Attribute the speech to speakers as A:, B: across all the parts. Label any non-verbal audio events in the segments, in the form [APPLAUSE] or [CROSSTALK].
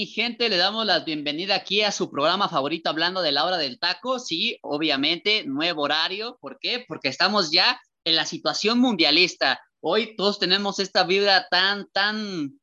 A: Mi gente? Le damos la bienvenida aquí a su programa favorito hablando de la hora del taco. Sí, obviamente, nuevo horario. ¿Por qué? Porque estamos ya en la situación mundialista. Hoy todos tenemos esta vibra tan, tan...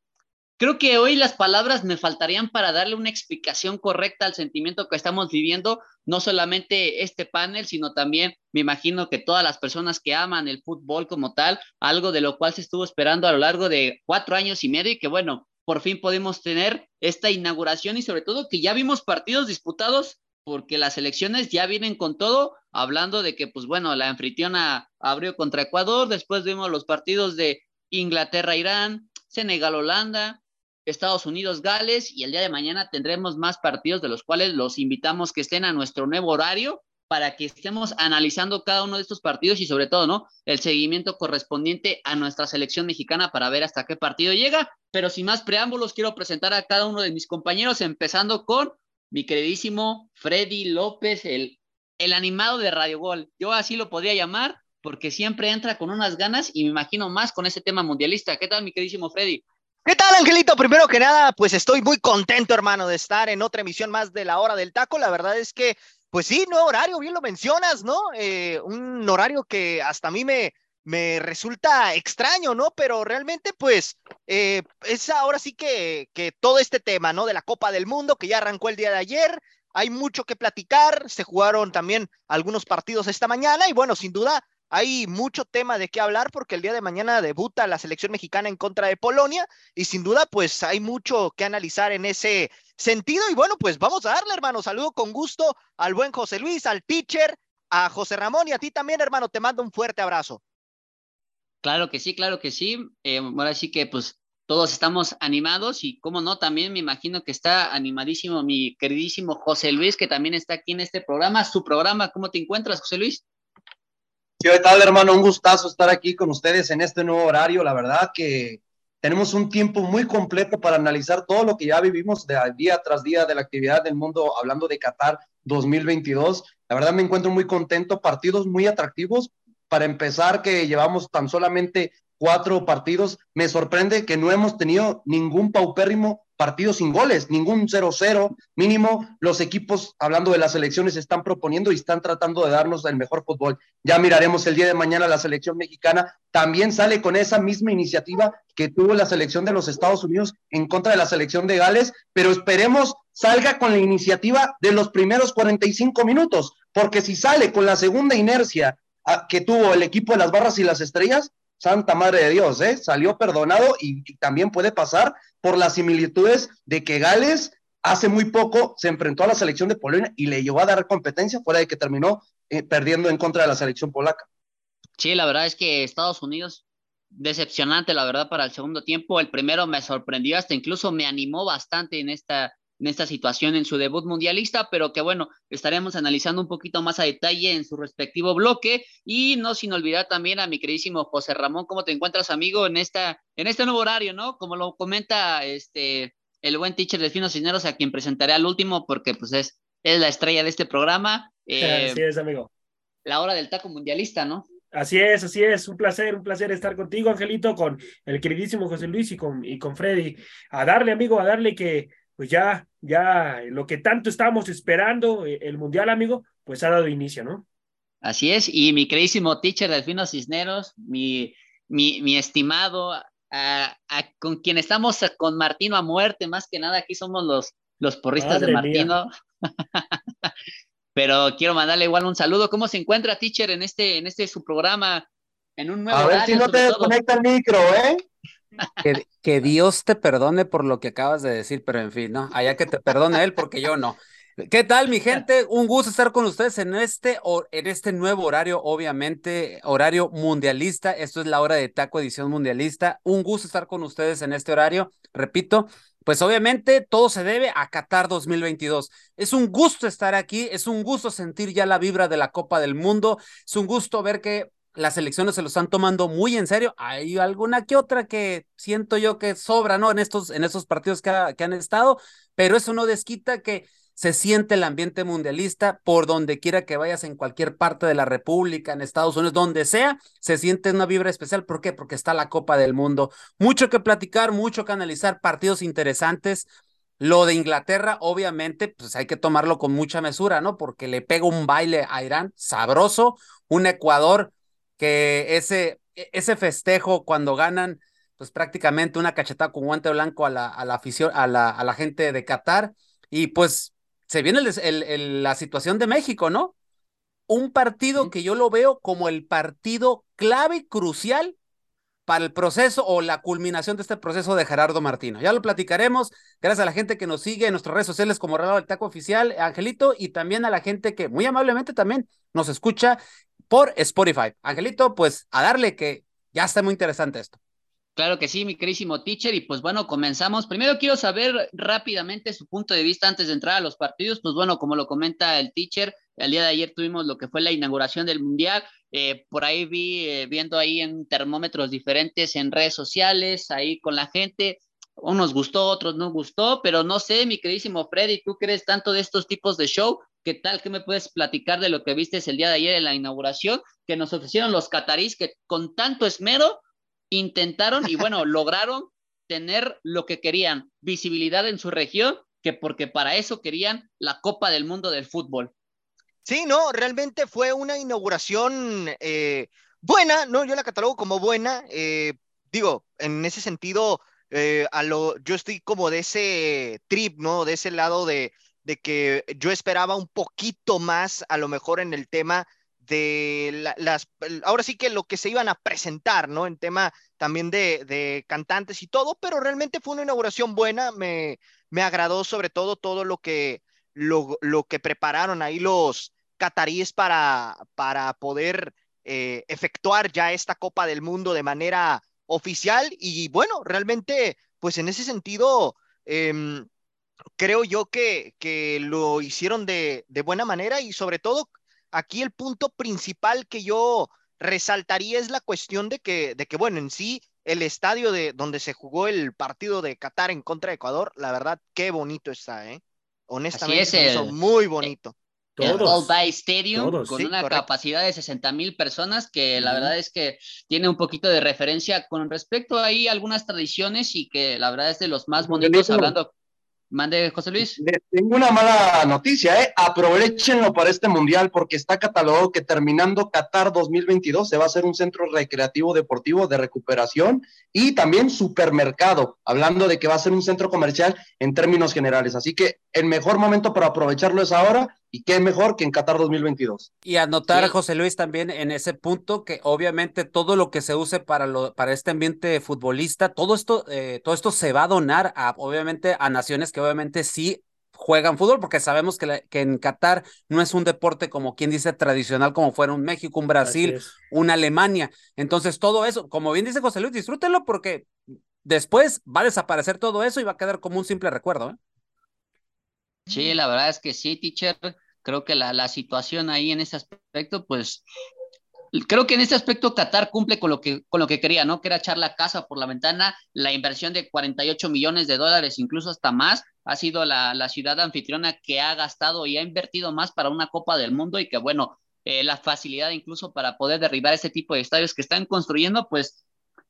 A: Creo que hoy las palabras me faltarían para darle una explicación correcta al sentimiento que estamos viviendo, no solamente este panel, sino también me imagino que todas las personas que aman el fútbol como tal, algo de lo cual se estuvo esperando a lo largo de cuatro años y medio y que bueno, por fin podemos tener esta inauguración y sobre todo que ya vimos partidos disputados porque las elecciones ya vienen con todo, hablando de que, pues bueno, la anfitriona abrió contra Ecuador, después vimos los partidos de Inglaterra-Irán, Senegal-Holanda, Estados Unidos-Gales y el día de mañana tendremos más partidos de los cuales los invitamos que estén a nuestro nuevo horario para que estemos analizando cada uno de estos partidos y sobre todo, ¿no? El seguimiento correspondiente a nuestra selección mexicana para ver hasta qué partido llega. Pero sin más preámbulos, quiero presentar a cada uno de mis compañeros, empezando con mi queridísimo Freddy López, el, el animado de Radio Gol. Yo así lo podría llamar porque siempre entra con unas ganas y me imagino más con ese tema mundialista. ¿Qué tal, mi queridísimo Freddy?
B: ¿Qué tal, Angelito? Primero que nada, pues estoy muy contento, hermano, de estar en otra emisión más de la hora del taco. La verdad es que pues sí, no horario, bien lo mencionas, ¿no? Eh, un horario que hasta a mí me, me resulta extraño, ¿no? Pero realmente, pues, eh, es ahora sí que, que todo este tema, ¿no? De la Copa del Mundo, que ya arrancó el día de ayer, hay mucho que platicar, se jugaron también algunos partidos esta mañana y bueno, sin duda hay mucho tema de qué hablar porque el día de mañana debuta la selección mexicana en contra de Polonia y sin duda pues hay mucho que analizar en ese sentido y bueno pues vamos a darle hermano, saludo con gusto al buen José Luis, al teacher, a José Ramón y a ti también hermano, te mando un fuerte abrazo.
A: Claro que sí, claro que sí, eh, ahora sí que pues todos estamos animados y como no, también me imagino que está animadísimo mi queridísimo José Luis que también está aquí en este programa, su programa, ¿cómo te encuentras José Luis?
C: ¿Qué tal, hermano? Un gustazo estar aquí con ustedes en este nuevo horario. La verdad que tenemos un tiempo muy completo para analizar todo lo que ya vivimos de día tras día de la actividad del mundo, hablando de Qatar 2022. La verdad me encuentro muy contento, partidos muy atractivos. Para empezar, que llevamos tan solamente cuatro partidos, me sorprende que no hemos tenido ningún paupérrimo partido sin goles, ningún 0-0 mínimo. Los equipos, hablando de las elecciones, están proponiendo y están tratando de darnos el mejor fútbol. Ya miraremos el día de mañana la selección mexicana. También sale con esa misma iniciativa que tuvo la selección de los Estados Unidos en contra de la selección de Gales, pero esperemos salga con la iniciativa de los primeros 45 minutos, porque si sale con la segunda inercia ah, que tuvo el equipo de las barras y las estrellas, Santa Madre de Dios, ¿eh? Salió perdonado y, también puede pasar por las similitudes de que Gales hace muy poco se enfrentó a la selección de Polonia y le llevó a dar competencia fuera de que terminó eh, perdiendo en contra de la selección polaca.
A: Sí, la verdad es que Estados Unidos, decepcionante, la verdad, para el segundo tiempo. El primero me sorprendió, hasta incluso me animó bastante en esta en esta situación en su debut mundialista, pero que bueno, estaremos analizando un poquito más a detalle en su respectivo bloque y no sin olvidar también a mi queridísimo José Ramón, ¿cómo te encuentras amigo en esta en este nuevo horario, ¿no? Como lo comenta este el buen teacher de Finos Cisneros a quien presentaré al último porque pues es es la estrella de este programa.
D: Eh, así es, amigo.
A: La hora del taco mundialista, ¿no?
D: Así es, así es, un placer, un placer estar contigo, Angelito, con el queridísimo José Luis y con, y con Freddy. A darle, amigo, a darle que pues ya, ya lo que tanto estábamos esperando, eh, el Mundial, amigo, pues ha dado inicio, ¿no?
A: Así es, y mi queridísimo teacher Delfino Cisneros, mi, mi, mi estimado, con quien estamos con Martino a muerte, más que nada, aquí somos los, los porristas de Martino. [LAUGHS] Pero quiero mandarle igual un saludo. ¿Cómo se encuentra, teacher, en este, en este su programa? En un nuevo
C: a ver si no te desconecta el micro, ¿eh?
E: Que, Dios te perdone por lo que acabas de decir, pero en fin, ¿no? Allá que te perdone él, porque yo no. ¿Qué tal, mi gente? Un gusto estar con ustedes en este, en este nuevo horario, obviamente, horario mundialista. Esto es la hora de taco edición mundialista. Un gusto estar con ustedes en este horario. Repito, pues obviamente todo se debe a Qatar 2022. Es un gusto estar aquí, es un gusto sentir ya la vibra de la Copa del Mundo, es un gusto ver que las elecciones se lo están tomando muy en serio. Hay alguna que otra que siento yo que sobra, ¿no? En estos, en estos partidos que, que han estado, pero eso no desquita que se siente el ambiente mundialista por donde quiera que vayas en cualquier parte de la República, en Estados Unidos, donde sea, se siente una vibra especial. ¿Por qué? Porque está la Copa del Mundo. Mucho que platicar, mucho que analizar, partidos interesantes. Lo de Inglaterra, obviamente, pues hay que tomarlo con mucha mesura, ¿no? Porque le pega un baile a Irán sabroso, un Ecuador que ese, e, ese festejo cuando ganan, pues prácticamente una cachetada con guante blanco a la, a la afición, a la, a la gente de Qatar. Y pues se viene la situación de México, ¿no? Un partido que yo lo veo como el partido clave, crucial para el proceso o la culminación de este proceso de Gerardo Martino. Ya lo platicaremos, gracias a la gente que nos sigue en nuestras redes sociales como Relado del Taco Oficial, Angelito, y también a la gente que muy amablemente también nos escucha por Spotify. Angelito, pues a darle que ya está muy interesante esto.
A: Claro que sí, mi querísimo teacher. Y pues bueno, comenzamos. Primero quiero saber rápidamente su punto de vista antes de entrar a los partidos. Pues bueno, como lo comenta el teacher, el día de ayer tuvimos lo que fue la inauguración del Mundial. Eh, por ahí vi, eh, viendo ahí en termómetros diferentes en redes sociales, ahí con la gente. Unos gustó, otros no gustó, pero no sé, mi queridísimo Freddy, tú crees tanto de estos tipos de show. ¿Qué tal? ¿Qué me puedes platicar de lo que viste el día de ayer en la inauguración que nos ofrecieron los catarís que con tanto esmero intentaron y bueno, [LAUGHS] lograron tener lo que querían, visibilidad en su región, que porque para eso querían la Copa del Mundo del Fútbol.
B: Sí, no, realmente fue una inauguración eh, buena, ¿no? Yo la catalogo como buena. Eh, digo, en ese sentido, eh, a lo, yo estoy como de ese trip, ¿no? De ese lado de, de que yo esperaba un poquito más, a lo mejor en el tema de las, ahora sí que lo que se iban a presentar, ¿no? En tema también de, cantantes y todo, pero realmente fue una inauguración buena, me, me agradó sobre todo todo lo que, lo, que prepararon ahí los cataríes para, para poder eh, efectuar ya esta Copa del Mundo de manera oficial y bueno, realmente, pues en ese sentido, em, creo yo que, que lo hicieron de, de buena manera y sobre todo aquí el punto principal que yo resaltaría es la cuestión de que, de que bueno, en sí, el estadio de donde se jugó el partido de Qatar en contra de Ecuador, la verdad, qué bonito está, ¿eh? Honestamente, es muy bonito.
A: El Old Bay Stadium con una capacidad de 60 mil personas que la verdad es que tiene un poquito de referencia con respecto a ahí algunas tradiciones y que la verdad es de los más bonitos hablando Mande, José Luis.
C: tengo una mala noticia, ¿eh? Aprovechenlo para este mundial porque está catalogado que terminando Qatar 2022 se va a hacer un centro recreativo deportivo de recuperación y también supermercado, hablando de que va a ser un centro comercial en términos generales. Así que el mejor momento para aprovecharlo es ahora y qué mejor que en Qatar 2022.
E: Y anotar, José Luis, también en ese punto que obviamente todo lo que se use para, lo, para este ambiente futbolista, todo esto, eh, todo esto se va a donar a, obviamente, a naciones que obviamente sí juegan fútbol, porque sabemos que, que en Qatar no es un deporte como quien dice tradicional, como fuera un México, un Brasil, una Alemania. Entonces, todo eso, como bien dice José Luis, disfrútenlo porque después va a desaparecer todo eso y va a quedar como un simple recuerdo. ¿eh?
A: Sí, la verdad es que sí, teacher. Creo que la, la situación ahí en ese aspecto, pues, creo que en ese aspecto Qatar cumple con lo que, con lo que quería, ¿no? Que era echar la casa por la ventana, la inversión de 48 millones de dólares, incluso hasta más, ha sido la, la ciudad anfitriona que ha gastado y ha invertido más para una Copa del Mundo y que, bueno, eh, la facilidad incluso para poder derribar ese tipo de estadios que están construyendo, pues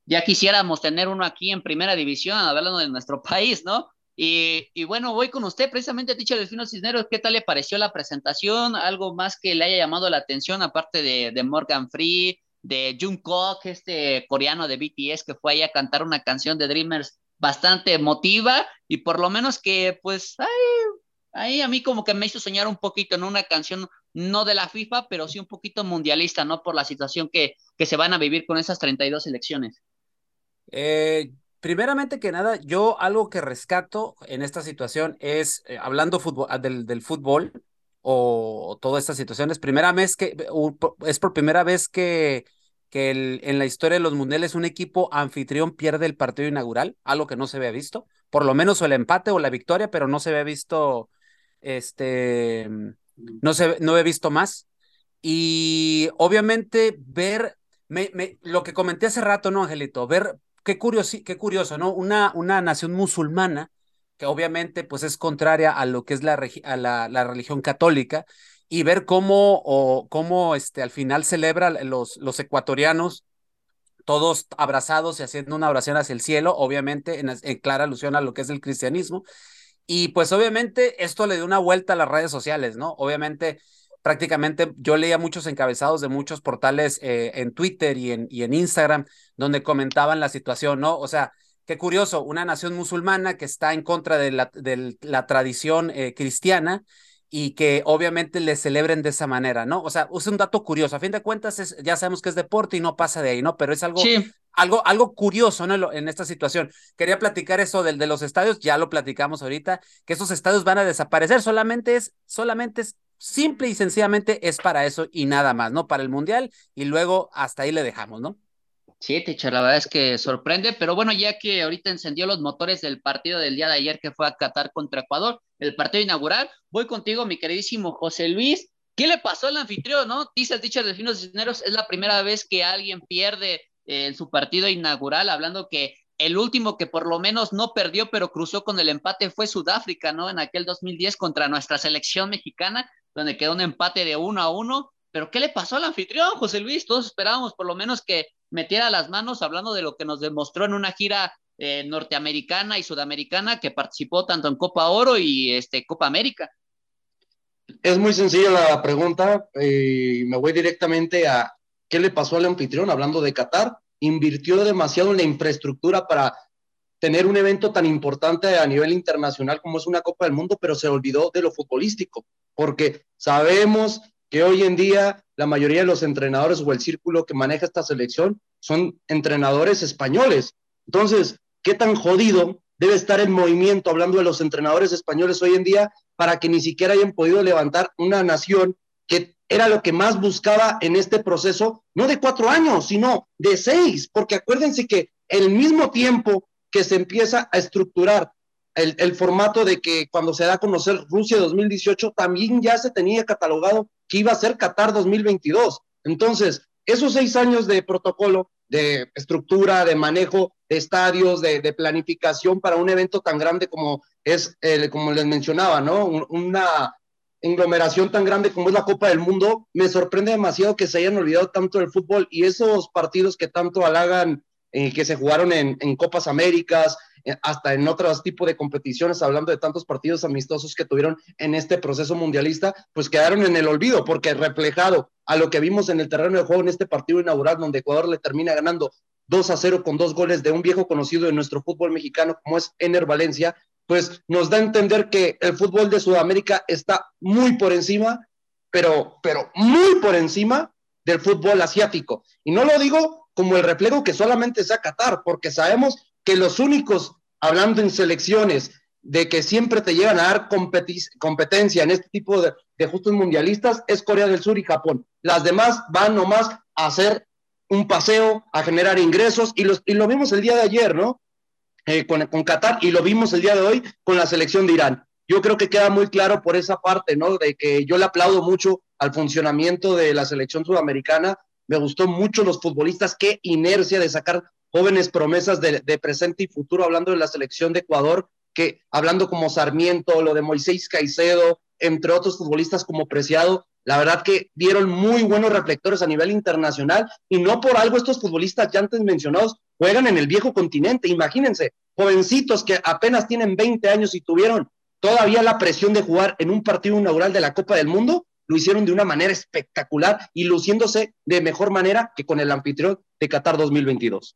A: ya quisiéramos tener uno aquí en primera división, hablando de nuestro [LAUGHS] país, ¿no? Y, bueno, voy con usted precisamente, Teacher Delfino Cisneros, ¿qué tal le pareció la presentación? ¿Algo más que le haya llamado la atención, aparte de, Morgan Free, de Jungkook, este coreano de BTS que fue ahí a cantar una canción de Dreamers bastante emotiva y por lo menos que pues ahí, a mí como que me hizo soñar un poquito en una canción no de la FIFA, pero sí un poquito mundialista, ¿no? Por la situación que, que se van a vivir con esas 32 elecciones.
E: Eh, primeramente que nada, yo algo que rescato en esta situación es, eh, hablando fútbol, ah, del, del, fútbol o, toda esta situación, es, primera vez que, es por primera vez que, que el, en la historia de los mundiales un equipo anfitrión pierde el partido inaugural, algo que no se había visto, por lo menos o el empate o la victoria, pero no se había visto, este, no se, no he visto más. Y obviamente ver, me, me, lo que comenté hace rato, ¿no, Angelito? Ver qué curioso, qué curioso, ¿no? Una, una nación musulmana que obviamente pues es contraria a lo que es la, a la, la religión católica y ver cómo, o, cómo este, al final celebra los, los ecuatorianos todos abrazados y haciendo una oración hacia el cielo, obviamente en, en, clara alusión a lo que es el cristianismo. Y pues obviamente esto le dio una vuelta a las redes sociales, ¿no? Obviamente prácticamente yo leía muchos encabezados de muchos portales eh, en Twitter y en, y en Instagram donde comentaban la situación, ¿no? O sea, qué curioso, una nación musulmana que está en contra de la, de la tradición eh, cristiana y que obviamente le celebren de esa manera, ¿no? O sea, es un dato curioso. A fin de cuentas, es, ya sabemos que es deporte y no pasa de ahí, ¿no? Pero es algo, algo, algo curioso, ¿no? En esta situación. Quería platicar eso del, de los estadios, ya lo platicamos ahorita, que esos estadios van a desaparecer. Solamente es, solamente es simple y sencillamente es para eso y nada más, ¿no? Para el Mundial y luego hasta ahí le dejamos, ¿no?
A: Sí, teacher, la verdad es que sorprende, pero bueno, ya que ahorita encendió los motores del partido del día de ayer que fue a Qatar contra Ecuador, el partido inaugural, voy contigo, mi queridísimo José Luis. ¿Qué le pasó al anfitrión, no? Dice el teacher Finos Cisneros, es la primera vez que alguien pierde eh, en su partido inaugural, hablando que el último que por lo menos no perdió, pero cruzó con el empate fue Sudáfrica, ¿no? En aquel 2010 contra nuestra selección mexicana, donde quedó un empate de uno a uno. Pero ¿qué le pasó al anfitrión, José Luis? Todos esperábamos por lo menos que metiera las manos hablando de lo que nos demostró en una gira eh, norteamericana y sudamericana que participó tanto en Copa Oro y este, Copa América.
C: Es muy sencilla la pregunta. Eh, me voy directamente a qué le pasó al anfitrión, hablando de Qatar. Invirtió demasiado en la infraestructura para tener un evento tan importante a nivel internacional como es una Copa del Mundo, pero se olvidó de lo futbolístico, porque sabemos que hoy en día la mayoría de los entrenadores o el círculo que maneja esta selección son entrenadores españoles. Entonces, ¿qué tan jodido debe estar el movimiento, hablando de los entrenadores españoles hoy en día, para que ni siquiera hayan podido levantar una nación que era lo que más buscaba en este proceso, no de cuatro años, sino de seis, porque acuérdense que el mismo tiempo que se empieza a estructurar el, el, formato de que cuando se da a conocer Rusia 2018, también ya se tenía catalogado que iba a ser Qatar 2022. Entonces, esos seis años de protocolo, de estructura, de manejo de estadios, de, de planificación para un evento tan grande como es, como les mencionaba, ¿no? Una conglomeración tan grande como es la Copa del Mundo, me sorprende demasiado que se hayan olvidado tanto del fútbol y esos partidos que tanto halagan, eh, que se jugaron en, Copas Américas, eh, hasta en otros tipos de competiciones, hablando de tantos partidos amistosos que tuvieron en este proceso mundialista, pues quedaron en el olvido, porque reflejado a lo que vimos en el terreno de juego en este partido inaugural, donde Ecuador le termina ganando 2 a 0 con dos goles de un viejo conocido de nuestro fútbol mexicano, como es Ener Valencia, pues nos da a entender que el fútbol de Sudamérica está muy por encima, pero, pero muy por encima del fútbol asiático. Y no lo digo como el reflejo que solamente sea Qatar, porque sabemos que los únicos, hablando en selecciones, de que siempre te llegan a dar competencia en este tipo de, justos mundialistas, es Corea del Sur y Japón. Las demás van nomás a hacer un paseo, a generar ingresos, y, los, y lo vimos el día de ayer, ¿no? Eh, con, Qatar, y lo vimos el día de hoy con la selección de Irán. Yo creo que queda muy claro por esa parte, ¿no? De que yo le aplaudo mucho al funcionamiento de la selección sudamericana. Me gustó mucho los futbolistas, qué inercia de sacar jóvenes promesas de, de, presente y futuro, hablando de la selección de Ecuador, que hablando como Sarmiento, lo de Moisés Caicedo, entre otros futbolistas como Preciado, la verdad que dieron muy buenos reflectores a nivel internacional y no por algo estos futbolistas ya antes mencionados juegan en el viejo continente. Imagínense, jovencitos que apenas tienen 20 años y tuvieron todavía la presión de jugar en un partido inaugural de la Copa del Mundo, lo hicieron de una manera espectacular y luciéndose de mejor manera que con el anfitrión de Qatar 2022.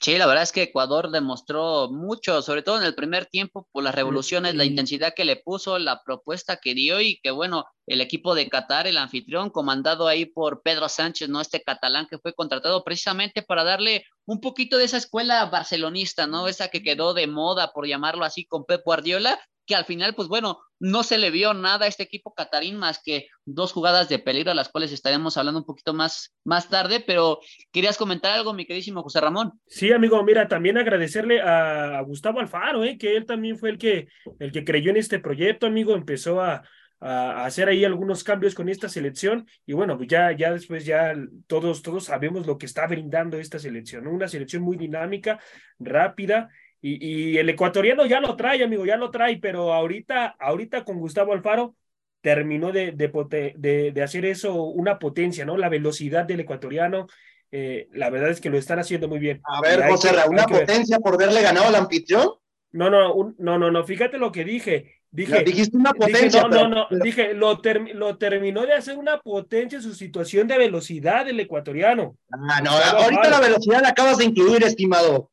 A: Sí, la verdad es que Ecuador demostró mucho, sobre todo en el primer tiempo, por las revoluciones, la intensidad que le puso, la propuesta que dio y que bueno, el equipo de Qatar, el anfitrión, comandado ahí por Pedro Sánchez, ¿no? Este catalán que fue contratado precisamente para darle un poquito de esa escuela barcelonista, ¿no? Esa que quedó de moda, por llamarlo así, con Pep Guardiola, que al final, pues bueno, no se le vio nada a este equipo catarín más que dos jugadas de peligro, a las cuales estaremos hablando un poquito más, más tarde, pero querías comentar algo, mi queridísimo José Ramón.
D: Sí, amigo, mira, también agradecerle a, Gustavo Alfaro, eh, que él también fue el que, el que creyó en este proyecto, amigo, empezó a, a hacer ahí algunos cambios con esta selección y bueno, pues ya, ya después ya todos, todos sabemos lo que está brindando esta selección, una selección muy dinámica, rápida y, el ecuatoriano ya lo trae, amigo, ya lo trae, pero ahorita, ahorita con Gustavo Alfaro terminó de, de, de, hacer eso una potencia, ¿no? La velocidad del ecuatoriano, eh, la verdad es que lo están haciendo muy bien.
C: A ver, José, ¿una potencia por verle ganado al anfitrión?
D: No, no, no, no, no, fíjate lo que dije. Dije,
C: dijiste una potencia.
D: no, no, no, dije, lo, lo terminó de hacer una potencia en su situación de velocidad del ecuatoriano.
C: Ah, no, ahorita la velocidad la acabas de incluir, estimado.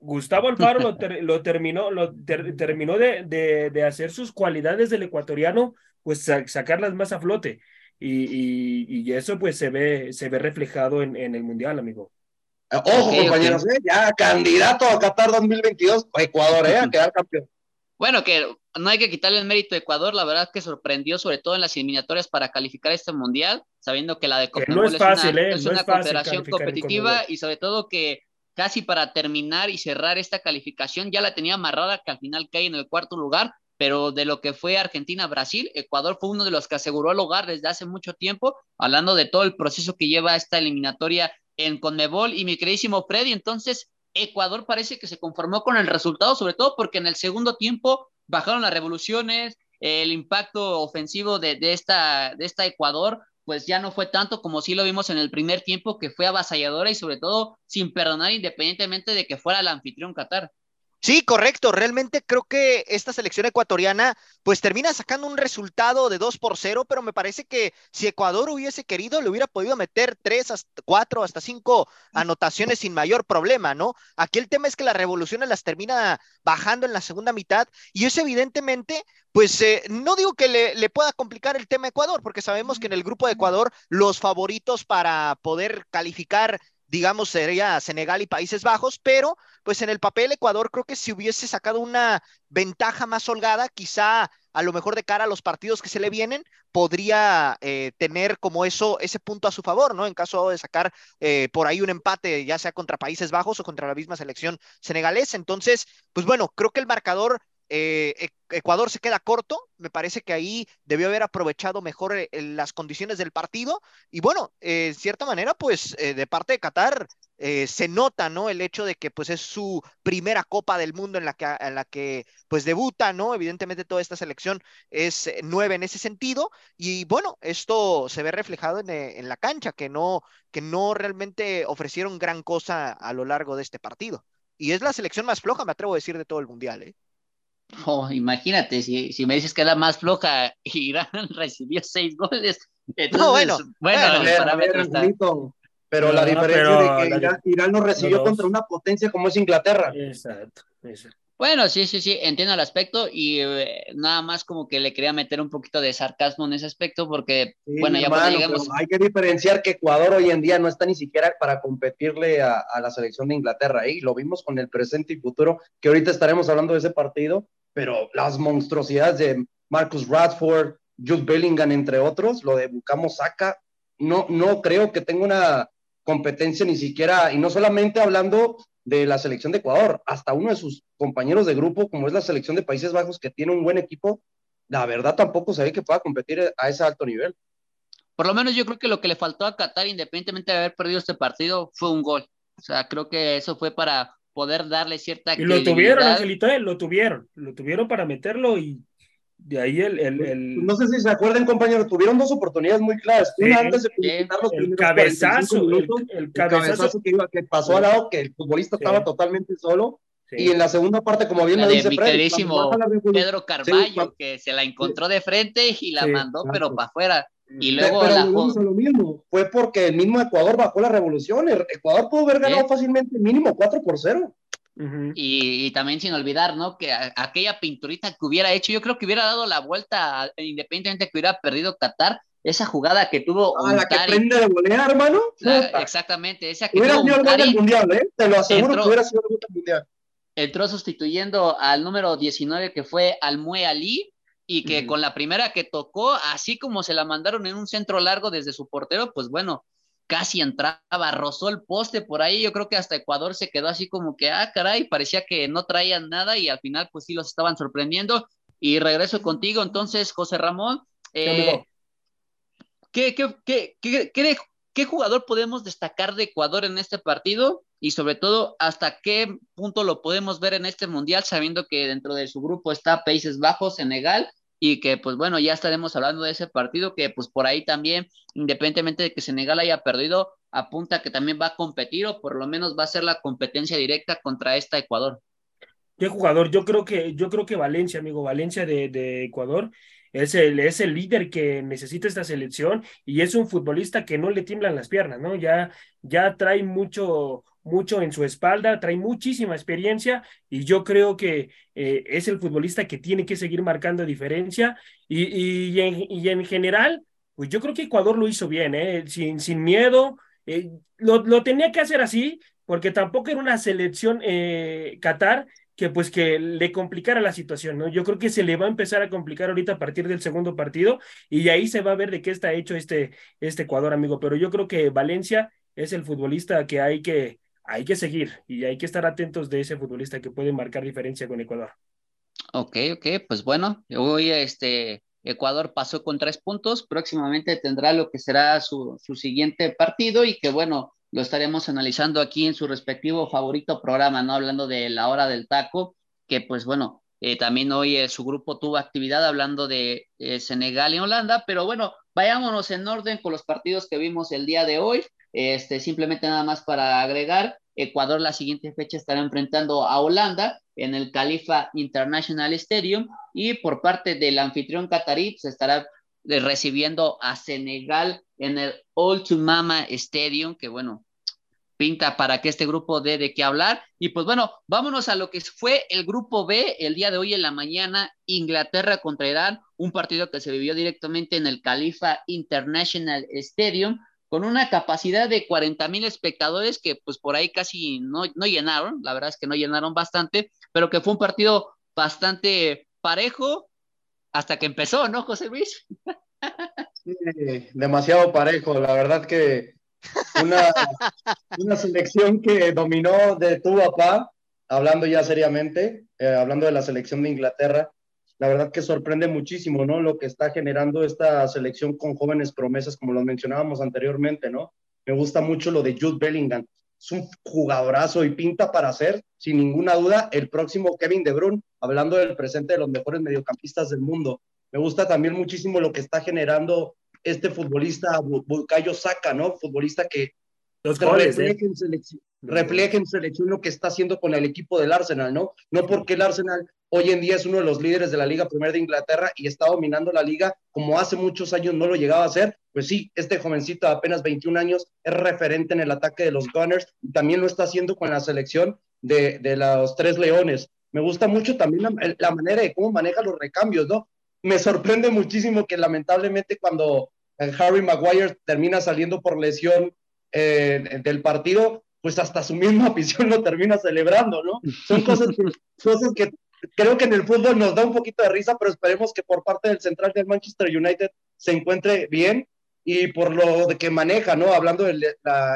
D: Gustavo Alfaro lo, lo, terminó, lo terminó de, de, hacer sus cualidades del ecuatoriano, pues sacarlas más a flote. Y, y, eso pues se ve, se ve reflejado en, en el Mundial, amigo.
C: Ojo, compañeros, ¿eh? ya candidato a Qatar 2022, Ecuador, ¿eh? a quedar campeón.
A: Bueno, que no hay que quitarle el mérito a Ecuador, la verdad que sorprendió sobre todo en las eliminatorias para calificar este mundial, sabiendo que la de
D: no es, fácil,
A: una,
D: ¿eh?
A: es una confederación competitiva y sobre todo que casi para terminar y cerrar esta calificación, ya la tenía amarrada que al final cae en el cuarto lugar, pero de lo que fue Argentina-Brasil, Ecuador fue uno de los que aseguró el hogar desde hace mucho tiempo, hablando de todo el proceso que lleva esta eliminatoria en Conmebol y mi queridísimo Freddy, entonces Ecuador parece que se conformó con el resultado, sobre todo porque en el segundo tiempo bajaron las revoluciones, el impacto ofensivo de, de esta, de esta Ecuador pues ya no fue tanto como sí lo vimos en el primer tiempo, que fue avasalladora y sobre todo sin perdonar independientemente de que fuera el anfitrión Qatar.
B: Sí, correcto. Realmente creo que esta selección ecuatoriana pues termina sacando un resultado de 2 por 0, pero me parece que si Ecuador hubiese querido, le hubiera podido meter 3, hasta 4, hasta 5 anotaciones sin mayor problema, ¿no? Aquí el tema es que las revoluciones las termina bajando en la segunda mitad y eso evidentemente, pues eh, no digo que le, le pueda complicar el tema a Ecuador, porque sabemos que en el grupo de Ecuador los favoritos para poder calificar digamos, sería Senegal y Países Bajos, pero pues en el papel Ecuador creo que si hubiese sacado una ventaja más holgada, quizá a lo mejor de cara a los partidos que se le vienen, podría eh, tener como eso, ese punto a su favor, ¿no? En caso de sacar eh, por ahí un empate, ya sea contra Países Bajos o contra la misma selección senegalesa. Entonces, pues bueno, creo que el marcador eh, Ecuador se queda corto, me parece que ahí debió haber aprovechado mejor eh, las condiciones del partido y bueno, eh, en cierta manera, pues de parte de Qatar se nota, ¿no? El hecho de que pues es su primera Copa del Mundo en la que, en la que pues debuta, ¿no? Evidentemente toda esta selección es nueva en ese sentido y bueno, esto se ve reflejado en, en la cancha, que no, que no realmente ofrecieron gran cosa a lo largo de este partido. Y es la selección más floja, me atrevo a decir, de todo el Mundial, ¿eh?
A: Oh, imagínate, si, si me dices que era más floja, [LAUGHS] Irán recibió seis goles. no, bueno, bueno,
C: pero la diferencia es que Irán, no recibió contra una potencia como es Inglaterra.
D: Exacto,
A: Bueno, sí, sí, sí, entiendo el aspecto y eh, nada más como que le quería meter un poquito de sarcasmo en ese aspecto porque, bueno, ya
C: llegamos... Hay que diferenciar que Ecuador hoy en día no está ni siquiera para competirle a, a la selección de Inglaterra, y lo vimos con el presente y futuro, que ahorita estaremos hablando de ese partido, pero las monstruosidades de Marcus Radford, Jude Bellingham, entre otros, lo de Bukamo Saka, no, no creo que tenga una competencia ni siquiera, y no solamente hablando de la selección de Ecuador, hasta uno de sus compañeros de grupo, como es la selección de Países Bajos, que tiene un buen equipo, la verdad tampoco se ve que pueda competir a ese alto nivel.
A: Por lo menos yo creo que lo que le faltó a Qatar, independientemente de haber perdido este partido, fue un gol. O sea, creo que eso fue para poder darle cierta...
D: Y lo tuvieron, Angelito, eh, lo tuvieron, lo tuvieron para meterlo y de ahí el, el, el...
C: No sé si se acuerdan, compañero, tuvieron dos oportunidades muy claras. Una antes de
D: publicitar los el cabezazo,
C: el, cabezazo, que, iba, que pasó al lado, que el futbolista estaba totalmente solo. Y en la segunda parte, como bien
A: lo
C: dice
A: mi Pedro Carballo, que se la encontró de frente y la mandó, pero para afuera. Y luego
C: pero
A: la
C: lo mismo. Fue porque el mismo Ecuador bajó la revolución. El Ecuador pudo haber ganado
A: Sí.
C: fácilmente mínimo 4 por 0.
D: Ujú.
A: Y, y también sin olvidar, ¿no? Que a- aquella pinturita que hubiera hecho, yo creo que hubiera dado la vuelta, independientemente que hubiera perdido Qatar, esa jugada que tuvo
C: A la que
A: Untari,
C: prende de volea, hermano.
A: la- exactamente, esa que
C: Hubiera
A: tuvo
C: sido el gol del
A: Untari,
C: mundial, ¿eh? Te lo aseguro
A: Entró-
C: que hubiera sido el gol del mundial.
A: entró sustituyendo al número 19 que fue Almue Ali, y que con la primera que tocó, así como se la mandaron en un centro largo desde su portero, pues bueno, casi entraba, rozó el poste por ahí, yo creo que hasta Ecuador se quedó así como que, ah, caray, parecía que no traían nada y al final pues sí los estaban sorprendiendo. Y regreso contigo, entonces, José Ramón, eh. ¿qué, qué, qué, qué, qué- jugador podemos destacar de Ecuador en este partido? Y sobre todo, ¿hasta qué punto lo podemos ver en este mundial, sabiendo que dentro de su grupo está Países Bajos, Senegal, y que pues bueno, ya estaremos hablando de ese partido, que pues por ahí también, independientemente de que Senegal haya perdido, apunta que también va a competir o por lo menos va a ser la competencia directa contra esta Ecuador.
D: ¿Qué jugador? Yo creo que, yo creo que Valencia, amigo, Valencia de, de Ecuador es el, es el líder que necesita esta selección y es un futbolista que no le tiemblan las piernas, ¿no? Ya, ya trae mucho, mucho en su espalda, trae muchísima experiencia y yo creo que eh, es el futbolista que tiene que seguir marcando diferencia y, y, en, y en general, pues yo creo que Ecuador lo hizo bien, ¿eh? Sin, sin miedo, eh, lo, lo tenía que hacer así porque tampoco era una selección eh, Qatar que pues que le complicara la situación, ¿no? Yo creo que se le va a empezar a complicar ahorita a partir del segundo partido y ahí se va a ver de qué está hecho este, este Ecuador, amigo, pero yo creo que Valencia es el futbolista que hay que, hay que seguir y hay que estar atentos de ese futbolista que puede marcar diferencia con Ecuador.
A: Ok, ok, pues bueno, hoy este Ecuador pasó con tres puntos, próximamente tendrá lo que será su, su siguiente partido y que bueno, lo estaremos analizando aquí en su respectivo favorito programa, ¿no? Hablando de la hora del taco, que pues bueno, eh, también hoy eh, su grupo tuvo actividad hablando de eh, Senegal y Holanda, pero bueno, vayámonos en orden con los partidos que vimos el día de hoy. Este, simplemente nada más para agregar, Ecuador la siguiente fecha estará enfrentando a Holanda en el Khalifa International Stadium y por parte del anfitrión catarí se estará recibiendo a Senegal en el Old Mama Stadium, que bueno, pinta para que este grupo dé de qué hablar. Y pues bueno, vámonos a lo que fue el grupo B el día de hoy en la mañana, Inglaterra contra Irán, un partido que se vivió directamente en el Khalifa International Stadium con una capacidad de 40 mil espectadores que pues por ahí casi no, no llenaron, la verdad es que no llenaron bastante, pero que fue un partido bastante parejo hasta que empezó, ¿no, José Luis?
C: Sí, demasiado parejo, la verdad que una, selección que dominó de tu papá, hablando ya seriamente, eh, hablando de la selección de Inglaterra, la verdad que sorprende muchísimo, ¿no? Lo que está generando esta selección con jóvenes promesas, como lo mencionábamos anteriormente, ¿no? Me gusta mucho lo de Jude Bellingham. Es un jugadorazo y pinta para ser, sin ninguna duda, el próximo Kevin De Bruyne, hablando del presente de los mejores mediocampistas del mundo. Me gusta también muchísimo lo que está generando este futbolista Bukayo Saka, ¿no? Futbolista que
D: Los goles,
C: refleja,
D: ¿eh?
C: en selección, refleja en selección lo que está haciendo con el equipo del Arsenal, ¿no? No porque el Arsenal hoy en día es uno de los líderes de la Liga Primera de Inglaterra y está dominando la liga como hace muchos años no lo llegaba a hacer, pues sí, este jovencito de apenas 21 años es referente en el ataque de los Gunners y también lo está haciendo con la selección de, de los Tres Leones. Me gusta mucho también la, la manera de cómo maneja los recambios, ¿no? Me sorprende muchísimo que lamentablemente cuando Harry Maguire termina saliendo por lesión eh, del partido, pues hasta su misma [LAUGHS] afición lo termina celebrando, ¿no? Son cosas que, [LAUGHS] cosas que creo que en el fútbol nos da un poquito de risa, pero esperemos que por parte del central del Manchester United se encuentre bien y por lo de que maneja, ¿no? Hablando del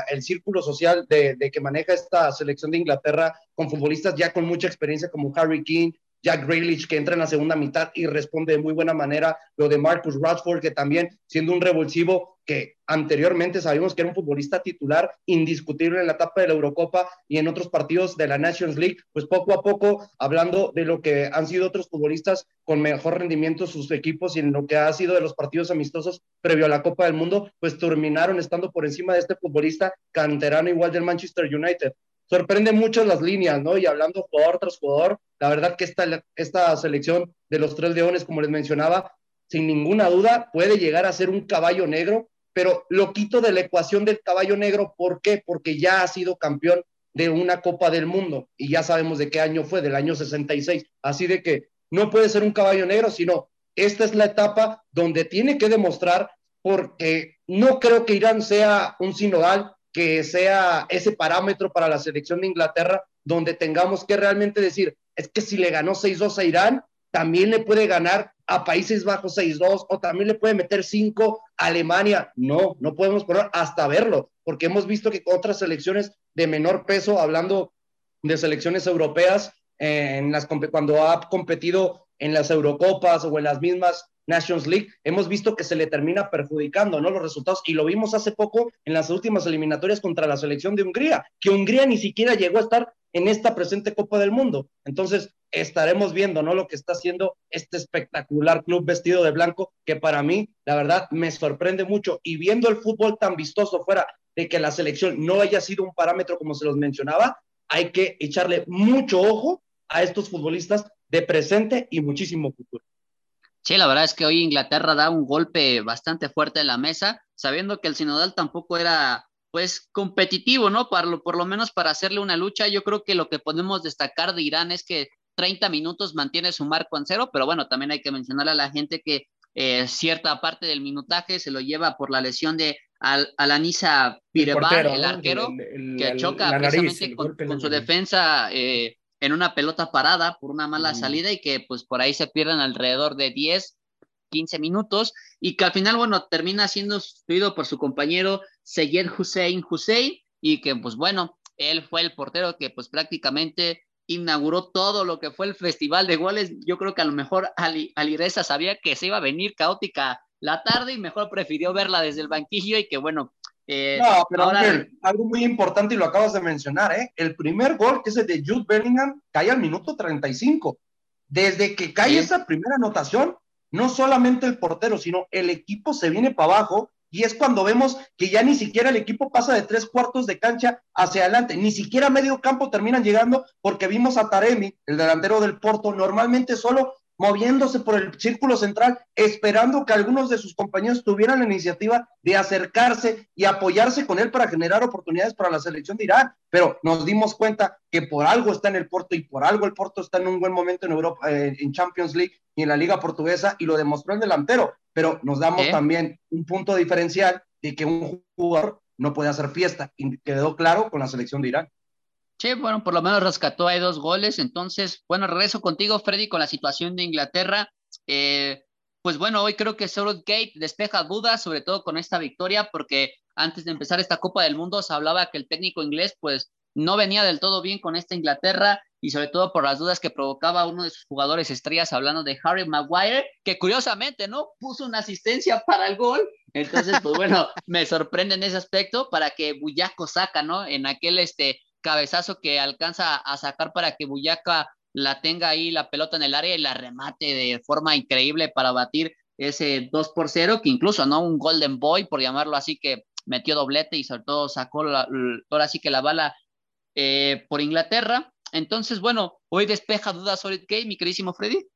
C: el círculo social de, de, que maneja esta selección de Inglaterra con futbolistas ya con mucha experiencia como Harry King, Jack Grealish, que entra en la segunda mitad y responde de muy buena manera, lo de Marcus Rashford, que también siendo un revulsivo que anteriormente sabíamos que era un futbolista titular indiscutible en la etapa de la Eurocopa y en otros partidos de la Nations League, pues poco a poco, hablando de lo que han sido otros futbolistas con mejor rendimiento sus equipos y en lo que ha sido de los partidos amistosos previo a la Copa del Mundo, pues terminaron estando por encima de este futbolista canterano igual del Manchester United sorprende mucho las líneas, ¿no? Y hablando jugador tras jugador, la verdad que esta, esta selección de los tres leones, como les mencionaba, sin ninguna duda, puede llegar a ser un caballo negro, pero lo quito de la ecuación del caballo negro. ¿Por qué? Porque ya ha sido campeón de una Copa del Mundo y ya sabemos de qué año fue, del año 66. Así de que no puede ser un caballo negro, sino esta es la etapa donde tiene que demostrar, porque no creo que Irán sea un sinodal, que sea ese parámetro para la selección de Inglaterra, donde tengamos que realmente decir, es que si le ganó 6-2 a Irán, también le puede ganar a Países Bajos 6-2 o también le puede meter 5 a Alemania. No, no podemos poner hasta verlo, porque hemos visto que otras selecciones de menor peso, hablando de selecciones europeas, en las, cuando ha competido en las Eurocopas o en las mismas Nations League, hemos visto que se le termina perjudicando, ¿no? Los resultados, y lo vimos hace poco en las últimas eliminatorias contra la selección de Hungría, que Hungría ni siquiera llegó a estar en esta presente Copa del Mundo. Entonces, estaremos viendo, ¿no? Lo que está haciendo este espectacular club vestido de blanco, que para mí, la verdad, me sorprende mucho. Y viendo el fútbol tan vistoso fuera de que la selección no haya sido un parámetro como se los mencionaba, hay que echarle mucho ojo a estos futbolistas de presente y muchísimo futuro.
A: Sí, la verdad es que hoy Inglaterra da un golpe bastante fuerte en la mesa, sabiendo que el Sinodal tampoco era pues competitivo, ¿no? Para lo, por lo menos para hacerle una lucha, yo creo que lo que podemos destacar de Irán es que 30 minutos mantiene su marco en cero, pero bueno, también hay que mencionar a la gente que eh, cierta parte del minutaje se lo lleva por la lesión de Al Alanisa Pirebar, el, arquero, que choca precisamente con, su defensa eh, en una pelota parada por una mala salida y que pues por ahí se pierden alrededor de 10, 15 minutos y que al final, bueno, termina siendo sustituido por su compañero Seyed Hussein Hussein y que pues bueno, él fue el portero que pues prácticamente inauguró todo lo que fue el festival de goles. Yo creo que a lo mejor Ali, Alireza sabía que se iba a venir caótica la tarde y mejor prefirió verla desde el banquillo y que bueno,
C: eh, no, pero algo muy importante y lo acabas de mencionar, ¿eh? El primer gol, que es el de Jude Bellingham, cae al minuto 35. Desde que cae esa primera anotación, no solamente el portero, sino el equipo se viene para abajo y es cuando vemos que ya ni siquiera el equipo pasa de tres cuartos de cancha hacia adelante, ni siquiera medio campo terminan llegando porque vimos a Taremi, el delantero del Porto, normalmente solo moviéndose por el círculo central, esperando que algunos de sus compañeros tuvieran la iniciativa de acercarse y apoyarse con él para generar oportunidades para la selección de Irán. Pero nos dimos cuenta que por algo está en el Porto y por algo el Porto está en un buen momento en Europa, eh, en Champions League y en la Liga Portuguesa y lo demostró el delantero. Pero nos damos también un punto diferencial de que un jugador no puede hacer fiesta y quedó claro con la selección de Irán.
A: Sí, bueno, por lo menos rescató ahí dos goles. Entonces, bueno, regreso contigo, Freddy, con la situación de Inglaterra. Eh, pues bueno, hoy creo que Gate despeja dudas, sobre todo con esta victoria, porque antes de empezar esta Copa del Mundo se hablaba que el técnico inglés, pues, no venía del todo bien con esta Inglaterra y sobre todo por las dudas que provocaba uno de sus jugadores estrellas, hablando de Harry Maguire, que curiosamente, ¿no? Puso una asistencia para el gol. Entonces, pues bueno, [LAUGHS] me sorprende en ese aspecto para que Buyaco saca, ¿no? En aquel, este, cabezazo que alcanza a sacar para que Buyaca la tenga ahí la pelota en el área y la remate de forma increíble para batir ese 2 por 0, que incluso, ¿no? Un Golden Boy, por llamarlo así, que metió doblete y sobre todo sacó la, ahora sí que la bala eh, por Inglaterra. Entonces, bueno, hoy despeja dudas Solid Game, mi queridísimo Freddy.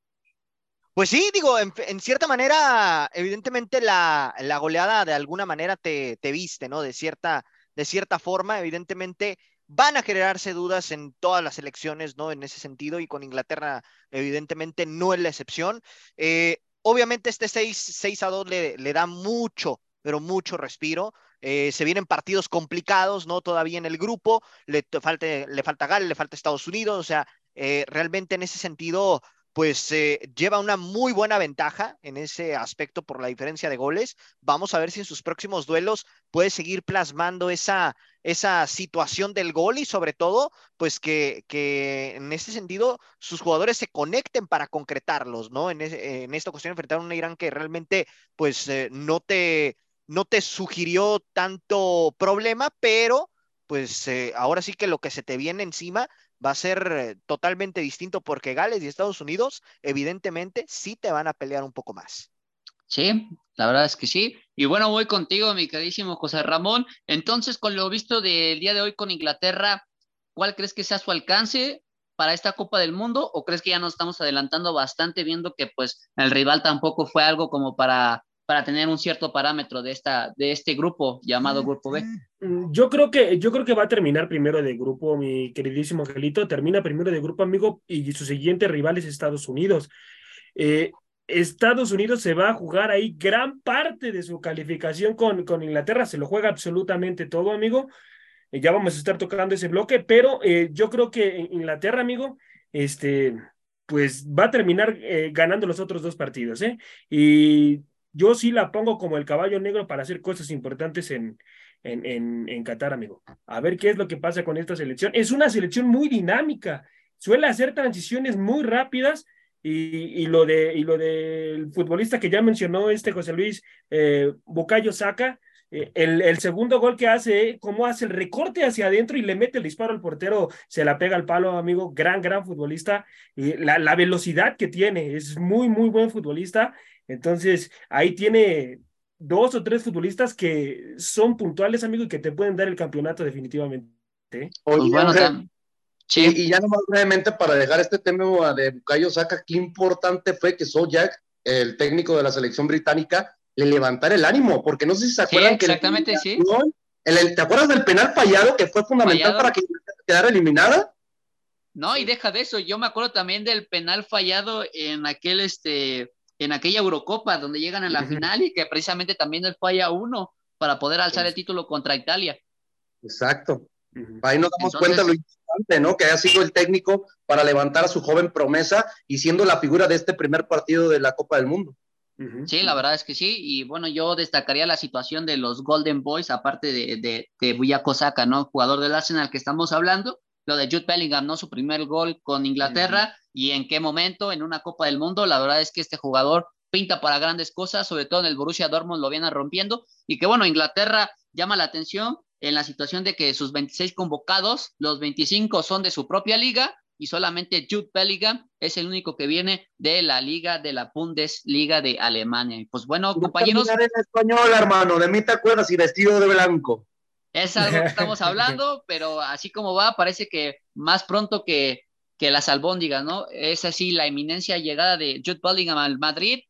B: Pues sí, digo, en, cierta manera, evidentemente la, la, goleada de alguna manera te, te viste, ¿no? De cierta, de cierta forma, evidentemente van a generarse dudas en todas las elecciones, ¿no? En ese sentido, y con Inglaterra, evidentemente, no es la excepción. Eh, obviamente, este 6, a 2 le, da mucho, pero mucho respiro. Eh, se vienen partidos complicados, ¿no? Todavía en el grupo, le, falta, le falta Gales, le falta Estados Unidos, o sea, eh, realmente en ese sentido, pues lleva una muy buena ventaja en ese aspecto por la diferencia de goles. Vamos a ver si en sus próximos duelos puede seguir plasmando esa, esa situación del gol y sobre todo, pues que, en ese sentido sus jugadores se conecten para concretarlos, ¿no? En, en esta ocasión enfrentaron a un Irán que realmente, pues, eh, no, te, no te sugirió tanto problema, pero pues eh, ahora sí que lo que se te viene encima va a ser eh, totalmente distinto porque Gales y Estados Unidos evidentemente sí te van a pelear un poco más.
A: Sí, la verdad es que sí. Y bueno, voy contigo, mi queridísimo José Ramón. Entonces, con lo visto del día de hoy con Inglaterra, ¿cuál crees que sea su alcance para esta Copa del Mundo o crees que ya nos estamos adelantando bastante viendo que pues el rival tampoco fue algo como para para tener un cierto parámetro de esta de este grupo llamado Grupo B?
D: Mm, yo creo que yo creo que va a terminar primero de grupo, mi queridísimo Angelito, termina primero de grupo, amigo, y su siguiente rival es Estados Unidos. Eh, Estados Unidos se va a jugar ahí gran parte de su calificación con, con Inglaterra, se lo juega absolutamente todo, amigo. Eh, ya vamos a estar tocando ese bloque, pero eh, yo creo que Inglaterra, amigo, este, pues va a terminar eh, ganando los otros dos partidos, ¿eh? Y yo sí la pongo como el caballo negro para hacer cosas importantes en, en, en, Qatar, amigo. A ver qué es lo que pasa con esta selección. Es una selección muy dinámica, suele hacer transiciones muy rápidas y, y, lo de y lo del futbolista que ya mencionó este José Luis eh, Bucayo Saca, eh, el, el, segundo gol que hace, cómo hace el recorte hacia adentro y le mete el disparo al portero, se la pega al palo, amigo, gran, gran futbolista, y la, la velocidad que tiene, es muy, muy buen futbolista, entonces ahí tiene dos o tres futbolistas que son puntuales, amigo, y que te pueden dar el campeonato definitivamente.
C: Oye, pues bueno, Sí. Y, y, ya nomás brevemente para dejar este tema de Bukayo Saka, qué importante fue que Sojak, el técnico de la selección británica, le levantara el ánimo, porque no sé si se acuerdan
A: sí, exactamente,
C: que
A: sí.
C: El, el, ¿Te acuerdas del penal fallado que fue fundamental fallado. para que quedara eliminada?
A: No, y deja de eso, yo me acuerdo también del penal fallado en aquel este en aquella Eurocopa donde llegan a la final y que precisamente también él falla uno para poder alzar el título contra Italia.
C: Exacto. Ahí nos damos Entonces, cuenta lo importante, ¿no? Que haya sido el técnico para levantar a su joven promesa y siendo la figura de este primer partido de la Copa del Mundo.
A: Sí, la verdad es que sí. Y bueno, yo destacaría la situación de los Golden Boys, aparte de, de, de Buyako Saka, ¿no? Jugador del Arsenal que estamos hablando. Lo de Jude Bellingham, ¿no? Su primer gol con Inglaterra. Uh -huh. Y en qué momento, en una Copa del Mundo. La verdad es que este jugador pinta para grandes cosas, sobre todo en el Borussia Dortmund lo viene rompiendo. Y que bueno, Inglaterra llama la atención en la situación de que sus 26 convocados, los 25 son de su propia liga y solamente Jude Bellingham es el único que viene de la liga de la Bundesliga de Alemania. Y pues bueno, compañeros.
C: En español, hermano, de mí te acuerdas y vestido de blanco.
A: Es algo que estamos [LAUGHS] hablando, pero así como va, parece que más pronto que, que las albóndigas, ¿no? Es así la eminencia llegada de Jude Bellingham al Madrid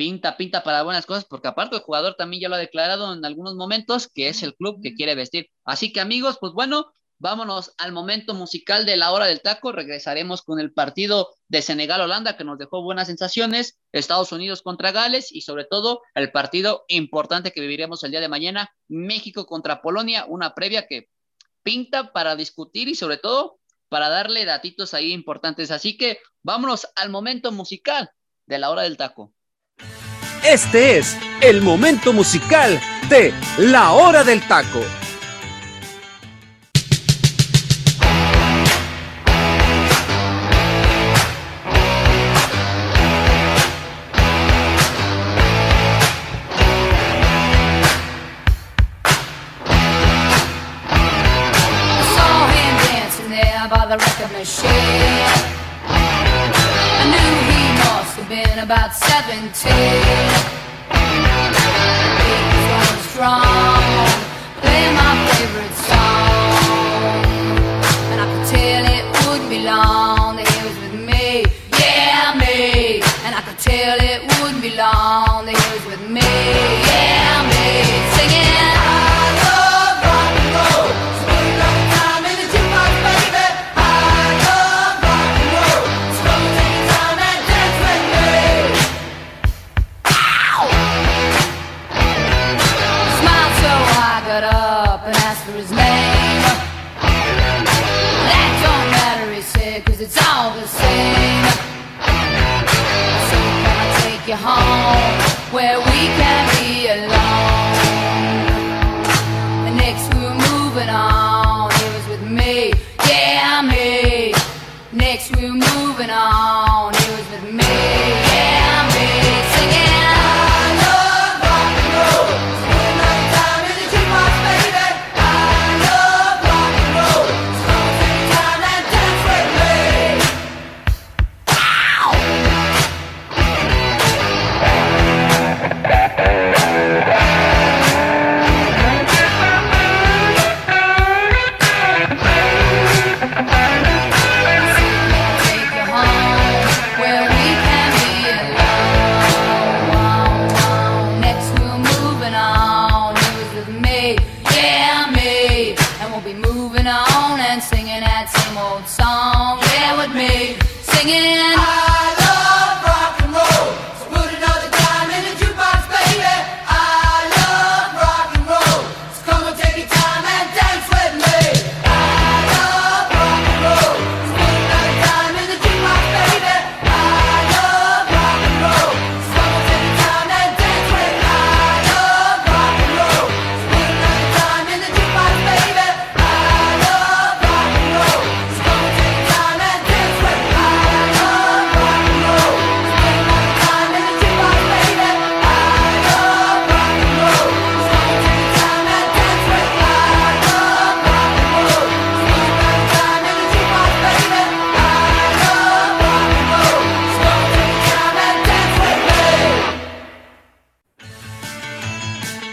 A: pinta, pinta para buenas cosas, porque aparte el jugador también ya lo ha declarado en algunos momentos que es el club que quiere vestir. Así que amigos, pues bueno, vámonos al momento musical de la hora del taco, regresaremos con el partido de Senegal-Holanda que nos dejó buenas sensaciones, Estados Unidos contra Gales y sobre todo el partido importante que viviremos el día de mañana, México contra Polonia, una previa que pinta para discutir y sobre todo para darle datitos ahí importantes. Así que vámonos al momento musical de la hora del taco.
E: Este es el momento musical de La Hora del Taco.
F: Machine. I knew he must have been about 17. He was strong,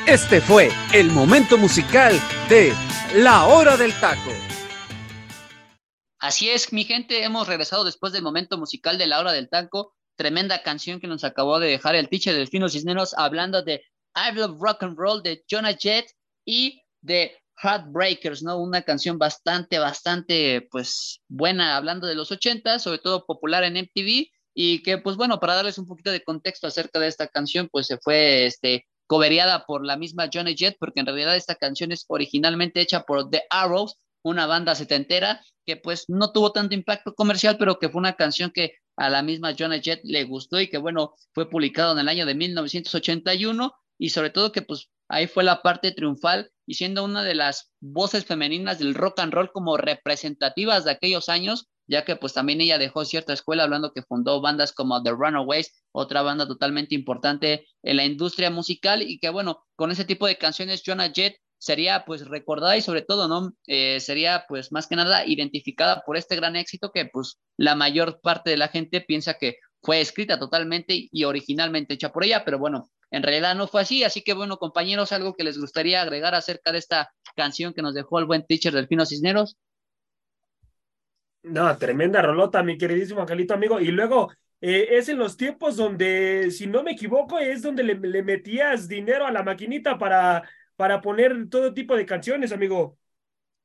E: Este fue el momento musical de La Hora del Taco.
A: Así es, mi gente, hemos regresado después del momento musical de la hora del taco. Tremenda canción que nos acabó de dejar el teacher Delfino Cisneros hablando de I Love Rock and Roll de Jonah Jett y de Heartbreakers, ¿no? Una canción bastante, bastante, pues, buena, hablando de los 80, sobre todo popular en MTV, y que, pues, bueno, para darles un poquito de contexto acerca de esta canción, pues, se fue, este, cobereada por la misma Johnny Jett, porque en realidad esta canción es originalmente hecha por The Arrows, una banda setentera que pues no tuvo tanto impacto comercial, pero que fue una canción que a la misma Johnny Jett le gustó y que bueno, fue publicado en el año de 1981 y sobre todo que pues ahí fue la parte triunfal y siendo una de las voces femeninas del rock and roll como representativas de aquellos años, ya que pues también ella dejó cierta escuela hablando que fundó bandas como The Runaways, otra banda totalmente importante en la industria musical y que bueno, con ese tipo de canciones Jonah Jett sería pues recordada y sobre todo, ¿no? Eh, sería pues más que nada identificada por este gran éxito que pues la mayor parte de la gente piensa que fue escrita totalmente y originalmente hecha por ella, pero bueno, en realidad no fue así, así que bueno, compañeros, algo que les gustaría agregar acerca de esta canción que nos dejó el buen teacher Delfino Cisneros.
D: No, tremenda rolota, mi queridísimo Angelito amigo. Y luego eh, es en los tiempos donde, si no me equivoco, es donde le, le metías dinero a la maquinita para, para poner todo tipo de canciones, amigo.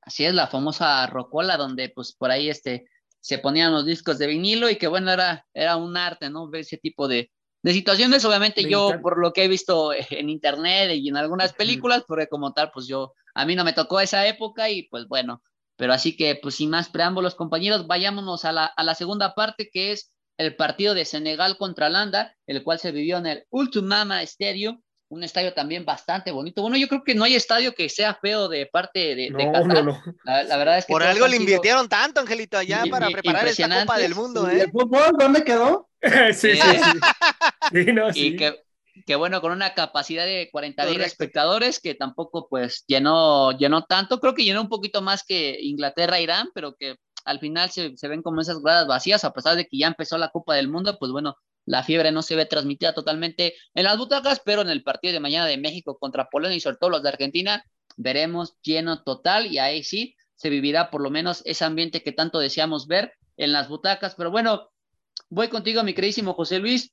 A: Así es, la famosa rocola donde pues por ahí este se ponían los discos de vinilo y que bueno, era, era un arte, ¿no? Ver ese tipo de, de situaciones, obviamente
D: Me
A: yo
D: encanta.
A: por lo que he visto en internet y en algunas películas, porque como tal, pues yo, a mí no me tocó esa época y pues bueno, pero así que pues sin más preámbulos, compañeros, vayámonos a la, a la segunda parte que es el partido de Senegal contra Holanda, el cual se vivió en el Ultimama Stadium, un estadio también bastante bonito. Bueno, yo creo que no hay estadio que sea feo de parte de, de
D: No,
A: Qatar.
D: no, no.
A: La, la verdad es que
B: Por algo le invirtieron tanto, Angelito, allá
A: Y-
B: para
A: y-
B: preparar esta Copa del Mundo,
C: ¿Y
B: ¿eh?
C: el fútbol dónde quedó? [LAUGHS]
D: sí, sí, sí. [LAUGHS] Sí, no,
A: y
D: sí.
A: que, que bueno, con una capacidad de 40 mil espectadores que tampoco pues llenó, llenó tanto, creo que llenó un poquito más que Inglaterra-Irán, pero que al final se, se ven como esas gradas vacías, a pesar de que ya empezó la Copa del Mundo, pues bueno, la fiebre no se ve transmitida totalmente en las butacas, pero en el partido de mañana de México contra Polonia y sobre todo los de Argentina, veremos lleno total y ahí sí se vivirá por lo menos ese ambiente que tanto deseamos ver en las butacas, pero bueno, voy contigo, mi queridísimo José Luis,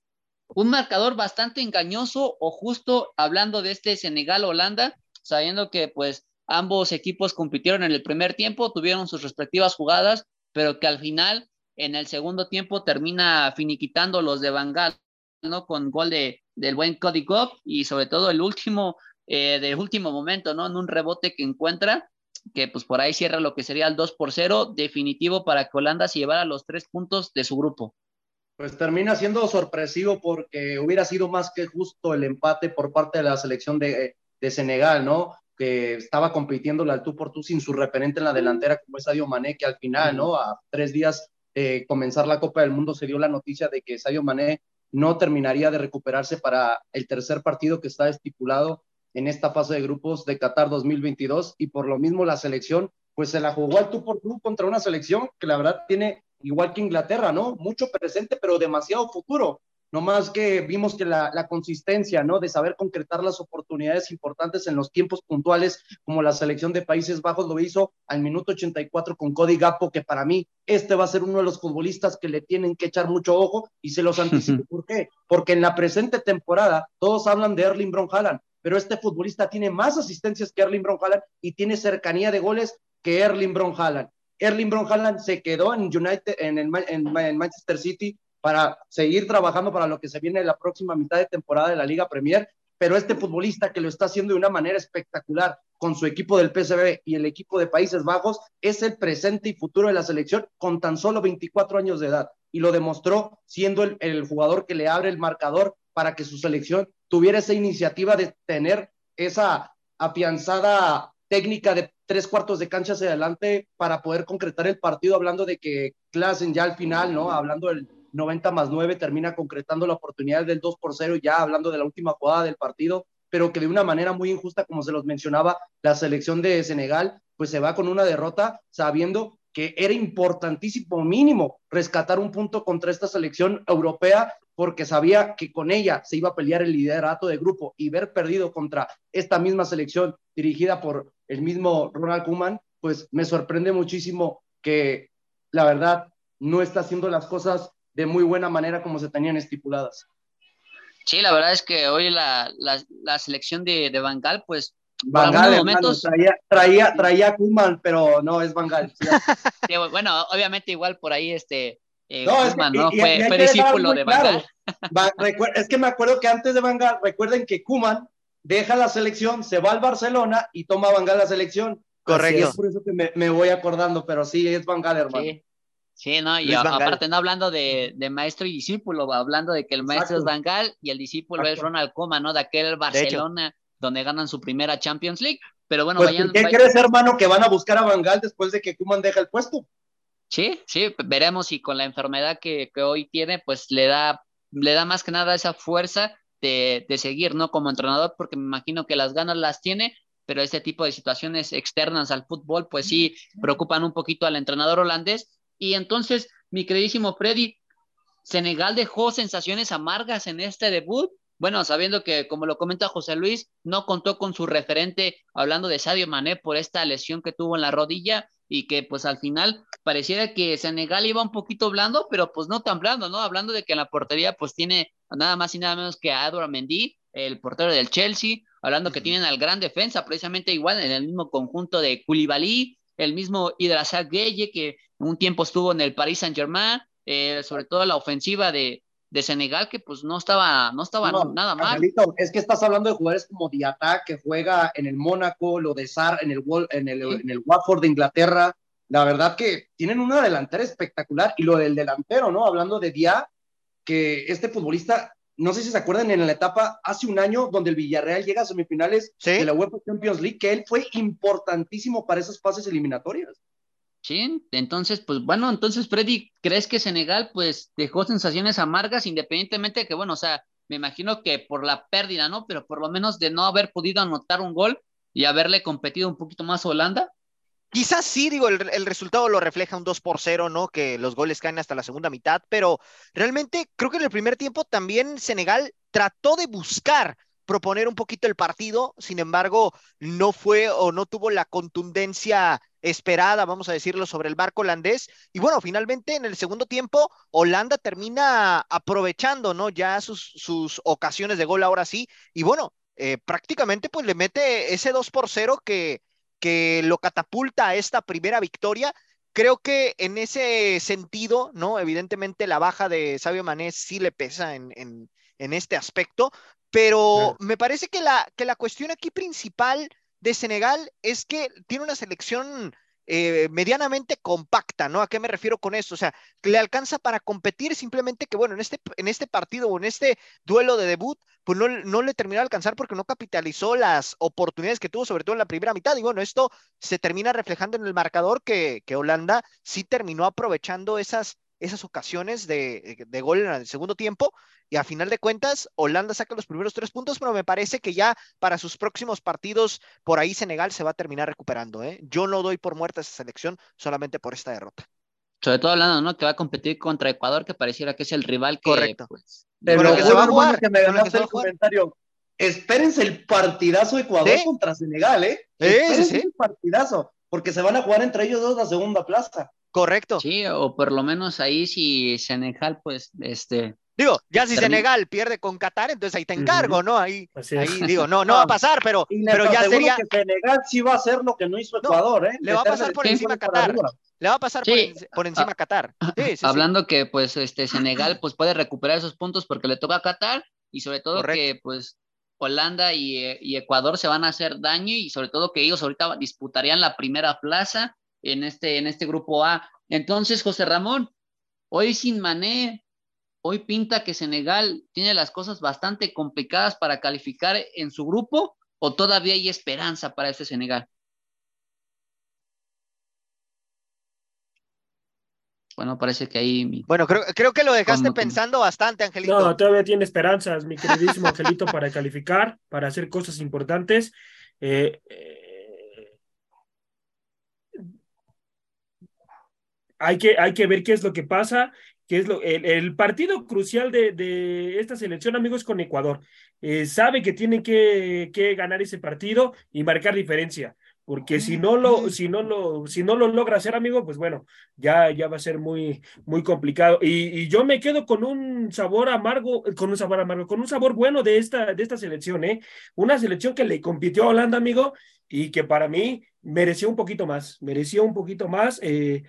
A: un marcador bastante engañoso o justo hablando de este Senegal-Holanda, sabiendo que pues ambos equipos compitieron en el primer tiempo, tuvieron sus respectivas jugadas, pero que al final en el segundo tiempo termina finiquitando los de Bangal, ¿no? Con gol de, del buen Cody Goff y sobre todo el último, eh, del último momento, ¿no? En un rebote que encuentra, que pues por ahí cierra lo que sería el 2 por 0, definitivo para que Holanda se llevara los tres puntos de su grupo.
C: Pues termina siendo sorpresivo porque hubiera sido más que justo el empate por parte de la selección de, de Senegal, ¿no? Que estaba compitiendo la tú por tú sin su referente en la delantera como es Sadio Mané, que al final, ¿no? A tres días de comenzar la Copa del Mundo se dio la noticia de que Sadio Mané no terminaría de recuperarse para el tercer partido que está estipulado en esta fase de grupos de Qatar 2022 y por lo mismo la selección pues se la jugó al tú por tú contra una selección que la verdad tiene igual que Inglaterra, ¿no? Mucho presente, pero demasiado futuro. No más que vimos que la, la, consistencia, ¿no? De saber concretar las oportunidades importantes en los tiempos puntuales, como la selección de Países Bajos lo hizo al minuto 84 con Cody Gapo, que para mí este va a ser uno de los futbolistas que le tienen que echar mucho ojo y se los anticipo. [LAUGHS] ¿Por qué? Porque en la presente temporada todos hablan de Erling Bron Haaland, pero este futbolista tiene más asistencias que Erling Bron Haaland y tiene cercanía de goles que Erling Bron Haaland. Erling Brown se quedó en United, en, el, Manchester City para seguir trabajando para lo que se viene en la próxima mitad de temporada de la Liga Premier, pero este futbolista que lo está haciendo de una manera espectacular con su equipo del PSV y el equipo de Países Bajos es el presente y futuro de la selección con tan solo 24 años de edad y lo demostró siendo el jugador que le abre el marcador para que su selección tuviera esa iniciativa de tener esa afianzada técnica de tres cuartos de cancha hacia adelante para poder concretar el partido, hablando de que Klassen ya al final, ¿no? Hablando del 90 más 9, termina concretando la oportunidad del 2 por 0, ya hablando de la última jugada del partido, pero que de una manera muy injusta, como se los mencionaba, la selección de Senegal, pues se va con una derrota sabiendo que era importantísimo mínimo rescatar un punto contra esta selección europea porque sabía que con ella se iba a pelear el liderato de grupo y ver perdido contra esta misma selección dirigida por el mismo Ronald Koeman, pues me sorprende muchísimo que la verdad no está haciendo las cosas de muy buena manera como se tenían estipuladas.
A: Sí, la verdad es que hoy la, la, la selección de, de Bangal, pues
C: Bangal, momentos... traía, traía, traía Kuman, pero no es Bangal. [LAUGHS]
A: Sí, bueno, obviamente igual por ahí este eh, no, Koeman, ¿no? Y, fue, y fue discípulo de Bangal.
C: es que me acuerdo que antes de Bangal, recuerden que Kuman deja la selección, se va al Barcelona y toma Bangal la selección.
B: Correcto.
C: es por eso que me, me, voy acordando, pero sí, es Bangal, hermano.
A: Sí. Sí, no, y a, aparte no hablando de, de, maestro y discípulo, hablando de que el maestro Exacto. es Bangal y el discípulo Exacto. es Ronald Koeman, ¿no? De aquel Barcelona de donde ganan su primera Champions League. Pero bueno,
C: pues,
A: vayan,
C: ¿Qué
A: vayan...
C: crees, hermano, que van a buscar a Bangal después de que Kuman deja el puesto?
A: Sí, sí, veremos si con la enfermedad que, que, hoy tiene, pues le da, le da más que nada esa fuerza de, de seguir, ¿no? Como entrenador, porque me imagino que las ganas las tiene, pero este tipo de situaciones externas al fútbol, pues sí, preocupan un poquito al entrenador holandés. Y entonces, mi queridísimo Freddy, Senegal dejó sensaciones amargas en este debut, bueno, sabiendo que, como lo comenta José Luis, no contó con su referente, hablando de Sadio Mané, por esta lesión que tuvo en la rodilla y que pues al final pareciera que Senegal iba un poquito blando, pero pues no tan blando, ¿no? Hablando de que en la portería pues tiene nada más y nada menos que a Edouard Mendy, el portero del Chelsea, hablando que tienen al gran defensa, precisamente igual en el mismo conjunto de Koulibaly, el mismo Idrasa Gueye, que un tiempo estuvo en el Paris Saint-Germain, eh, sobre todo la ofensiva de, de Senegal que pues no estaba, no estaba no, nada mal.
C: Es que estás hablando de jugadores como Diata, que juega en el Mónaco, lo de Sar en el, en el, ¿Sí? en el Watford de Inglaterra. La verdad que tienen una delantera espectacular. Y lo del delantero, ¿no? Hablando de Dia, que este futbolista, no sé si se acuerdan en la etapa hace un año donde el Villarreal llega a semifinales ¿Sí? de la UEFA Champions League, que él fue importantísimo para esas fases eliminatorias.
A: Sí, entonces, pues bueno, entonces Freddy, ¿crees que Senegal pues dejó sensaciones amargas independientemente de que, bueno, o sea, me imagino que por la pérdida, ¿no? Pero por lo menos de no haber podido anotar un gol y haberle competido un poquito más a Holanda.
B: Quizás sí, digo, el, resultado lo refleja un 2 por 0, ¿no? Que los goles caen hasta la segunda mitad, pero realmente creo que en el primer tiempo también Senegal trató de buscar proponer un poquito el partido, sin embargo, no fue o no tuvo la contundencia esperada, vamos a decirlo, sobre el barco holandés. Y bueno, finalmente en el segundo tiempo, Holanda termina aprovechando, ¿no? Ya sus, sus ocasiones de gol ahora sí. Y bueno, eh, prácticamente pues le mete ese 2 por 0 que, que lo catapulta a esta primera victoria. Creo que en ese sentido, ¿no? Evidentemente la baja de Sabio Mané sí le pesa en, en, en este aspecto, pero sí. me parece que la, que la cuestión aquí principal de Senegal es que tiene una selección eh, medianamente compacta, ¿no? ¿A qué me refiero con esto? O sea, le alcanza para competir simplemente que, bueno, en este, en este partido o en este duelo de debut, pues no, no le terminó de alcanzar porque no capitalizó las oportunidades que tuvo, sobre todo en la primera mitad. Y bueno, esto se termina reflejando en el marcador que, que Holanda sí terminó aprovechando esas esas ocasiones de, de, gol en el segundo tiempo y a final de cuentas Holanda saca los primeros tres puntos, pero me parece que ya para sus próximos partidos por ahí Senegal se va a terminar recuperando. ¿eh? Yo no doy por muerta esa selección solamente por esta derrota.
A: Sobre todo hablando, ¿no? Que va a competir contra Ecuador, que pareciera que es el rival que...
B: Correcto.
A: Pues,
C: pero que se va a jugar, que me ganaste el comentario. Espérense el partidazo de Ecuador ¿Sí? contra Senegal, ¿eh?
B: Sí, sí,
C: el partidazo, porque se van a jugar entre ellos dos la segunda plaza.
B: Correcto.
A: Sí, o por lo menos ahí si Senegal, pues, este.
B: Digo, ya si Senegal pierde con Qatar, entonces ahí te encargo, uh -huh. ¿no? Ahí, ahí digo, no, [LAUGHS] no va a pasar, pero, pero ya sería.
C: Que Senegal sí va a hacer lo que no hizo Ecuador,
B: no,
C: ¿eh?
B: Le va a pasar por encima a Qatar. Le va a pasar por,
A: Sí,
B: por encima a Qatar. Sí, sí, sí.
A: Hablando que pues este Senegal pues puede recuperar esos puntos porque le toca a Qatar y sobre todo
B: Correcto.
A: que pues Holanda y, eh, y Ecuador se van a hacer daño y sobre todo que ellos ahorita disputarían la primera plaza en este, en este grupo A. Entonces, José Ramón, hoy sin Mané, hoy pinta que Senegal tiene las cosas bastante complicadas para calificar en su grupo o todavía hay esperanza para este Senegal. Bueno, parece que ahí mi-
B: Bueno, creo, creo que lo dejaste pensando bastante, Angelito.
D: No, todavía tiene esperanzas, mi queridísimo Angelito, para calificar, para hacer cosas importantes. Eh, eh, hay que, hay que ver qué es lo que pasa, qué es lo, el, el partido crucial de, de esta selección, amigos, con Ecuador. Eh, sabe que tiene que, que ganar ese partido y marcar diferencia. Porque si no lo, si no lo, si no lo logra hacer, amigo, pues bueno, ya, ya va a ser muy, muy complicado. Y, y yo me quedo con un sabor amargo, con un sabor amargo, con un sabor bueno de esta, de esta selección, ¿eh? Una selección que le compitió a Holanda, amigo, y que para mí mereció un poquito más, mereció un poquito más, eh,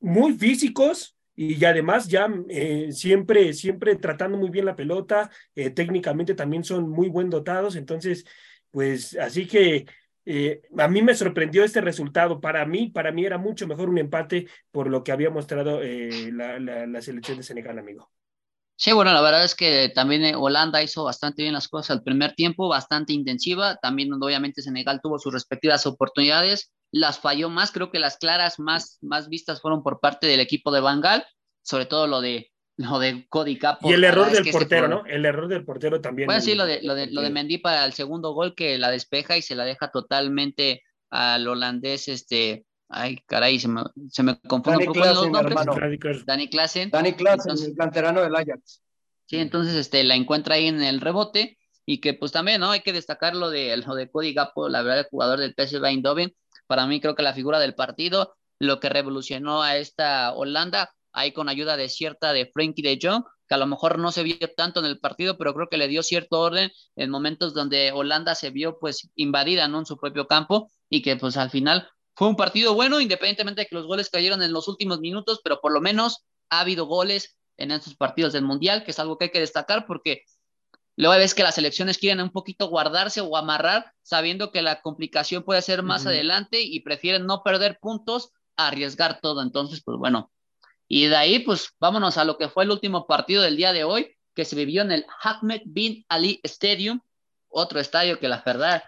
D: muy físicos y además ya eh, siempre, siempre tratando muy bien la pelota, eh, técnicamente también son muy buen dotados, entonces, pues así que eh, a mí me sorprendió este resultado. Para mí, para mí era mucho mejor un empate por lo que había mostrado eh, la, la, la, selección de Senegal, amigo.
A: Sí, bueno, la verdad es que también eh, Holanda hizo bastante bien las cosas al primer tiempo, bastante intensiva. También, obviamente, Senegal tuvo sus respectivas oportunidades, las falló más. Creo que las claras más, más vistas fueron por parte del equipo de Bangal, sobre todo lo de lo de Cody Capo.
D: Y el error del portero, ¿no? El error del portero también.
A: Bueno, sí, lo de, lo de, lo de Mendy para el segundo gol que la despeja y se la deja totalmente al holandés, este, ay, caray, se me, se me confunde
C: Dani
A: un poco los nombres.
C: hermano.
A: Dani Klassen.
C: Dani Klassen,
A: Entonces-
C: el canterano del Ajax.
A: Sí, entonces este, la encuentra ahí en el rebote y que pues también, ¿no? Hay que destacar lo de, lo de Cody Gapo, la verdad, el jugador del PSV Eindhoven, para mí creo que la figura del partido, lo que revolucionó a esta Holanda, ahí con ayuda de cierta de Frankie de Jong, que a lo mejor no se vio tanto en el partido, pero creo que le dio cierto orden en momentos donde Holanda se vio pues invadida, ¿no? En su propio campo y que pues al final fue un partido bueno, independientemente de que los goles cayeron en los últimos minutos, pero por lo menos ha habido goles en estos partidos del Mundial, que es algo que hay que destacar porque luego ves que las selecciones quieren un poquito guardarse o amarrar, sabiendo que la complicación puede ser más adelante y prefieren no perder puntos a arriesgar todo. Entonces, pues bueno. Y de ahí, pues vámonos a lo que fue el último partido del día de hoy, que se vivió en el Ahmed Bin Ali Stadium, otro estadio que la verdad,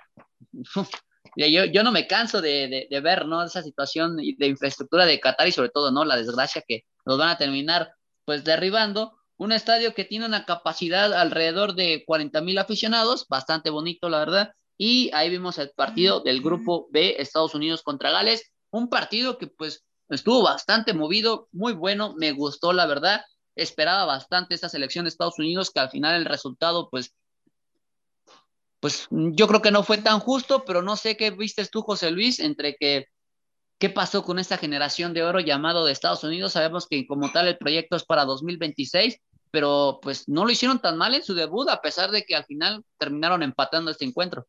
A: yo, yo no me canso de, de, de ver, ¿no? Esa situación de infraestructura de Qatar y sobre todo, ¿no? La desgracia que nos van a terminar, pues, derribando. Un estadio que tiene una capacidad alrededor de 40 mil aficionados, bastante bonito, la verdad. Y ahí vimos el partido del grupo B, Estados Unidos contra Gales. Un partido que, pues, estuvo bastante movido, muy bueno, me gustó, la verdad. Esperaba bastante esta selección de Estados Unidos, que al final el resultado, pues, pues yo creo que no fue tan justo, pero no sé qué vistes tú, José Luis, entre que qué pasó con esta generación de oro llamado de Estados Unidos. Sabemos que como tal el proyecto es para 2026, pero pues no lo hicieron tan mal en su debut, a pesar de que al final terminaron empatando este encuentro.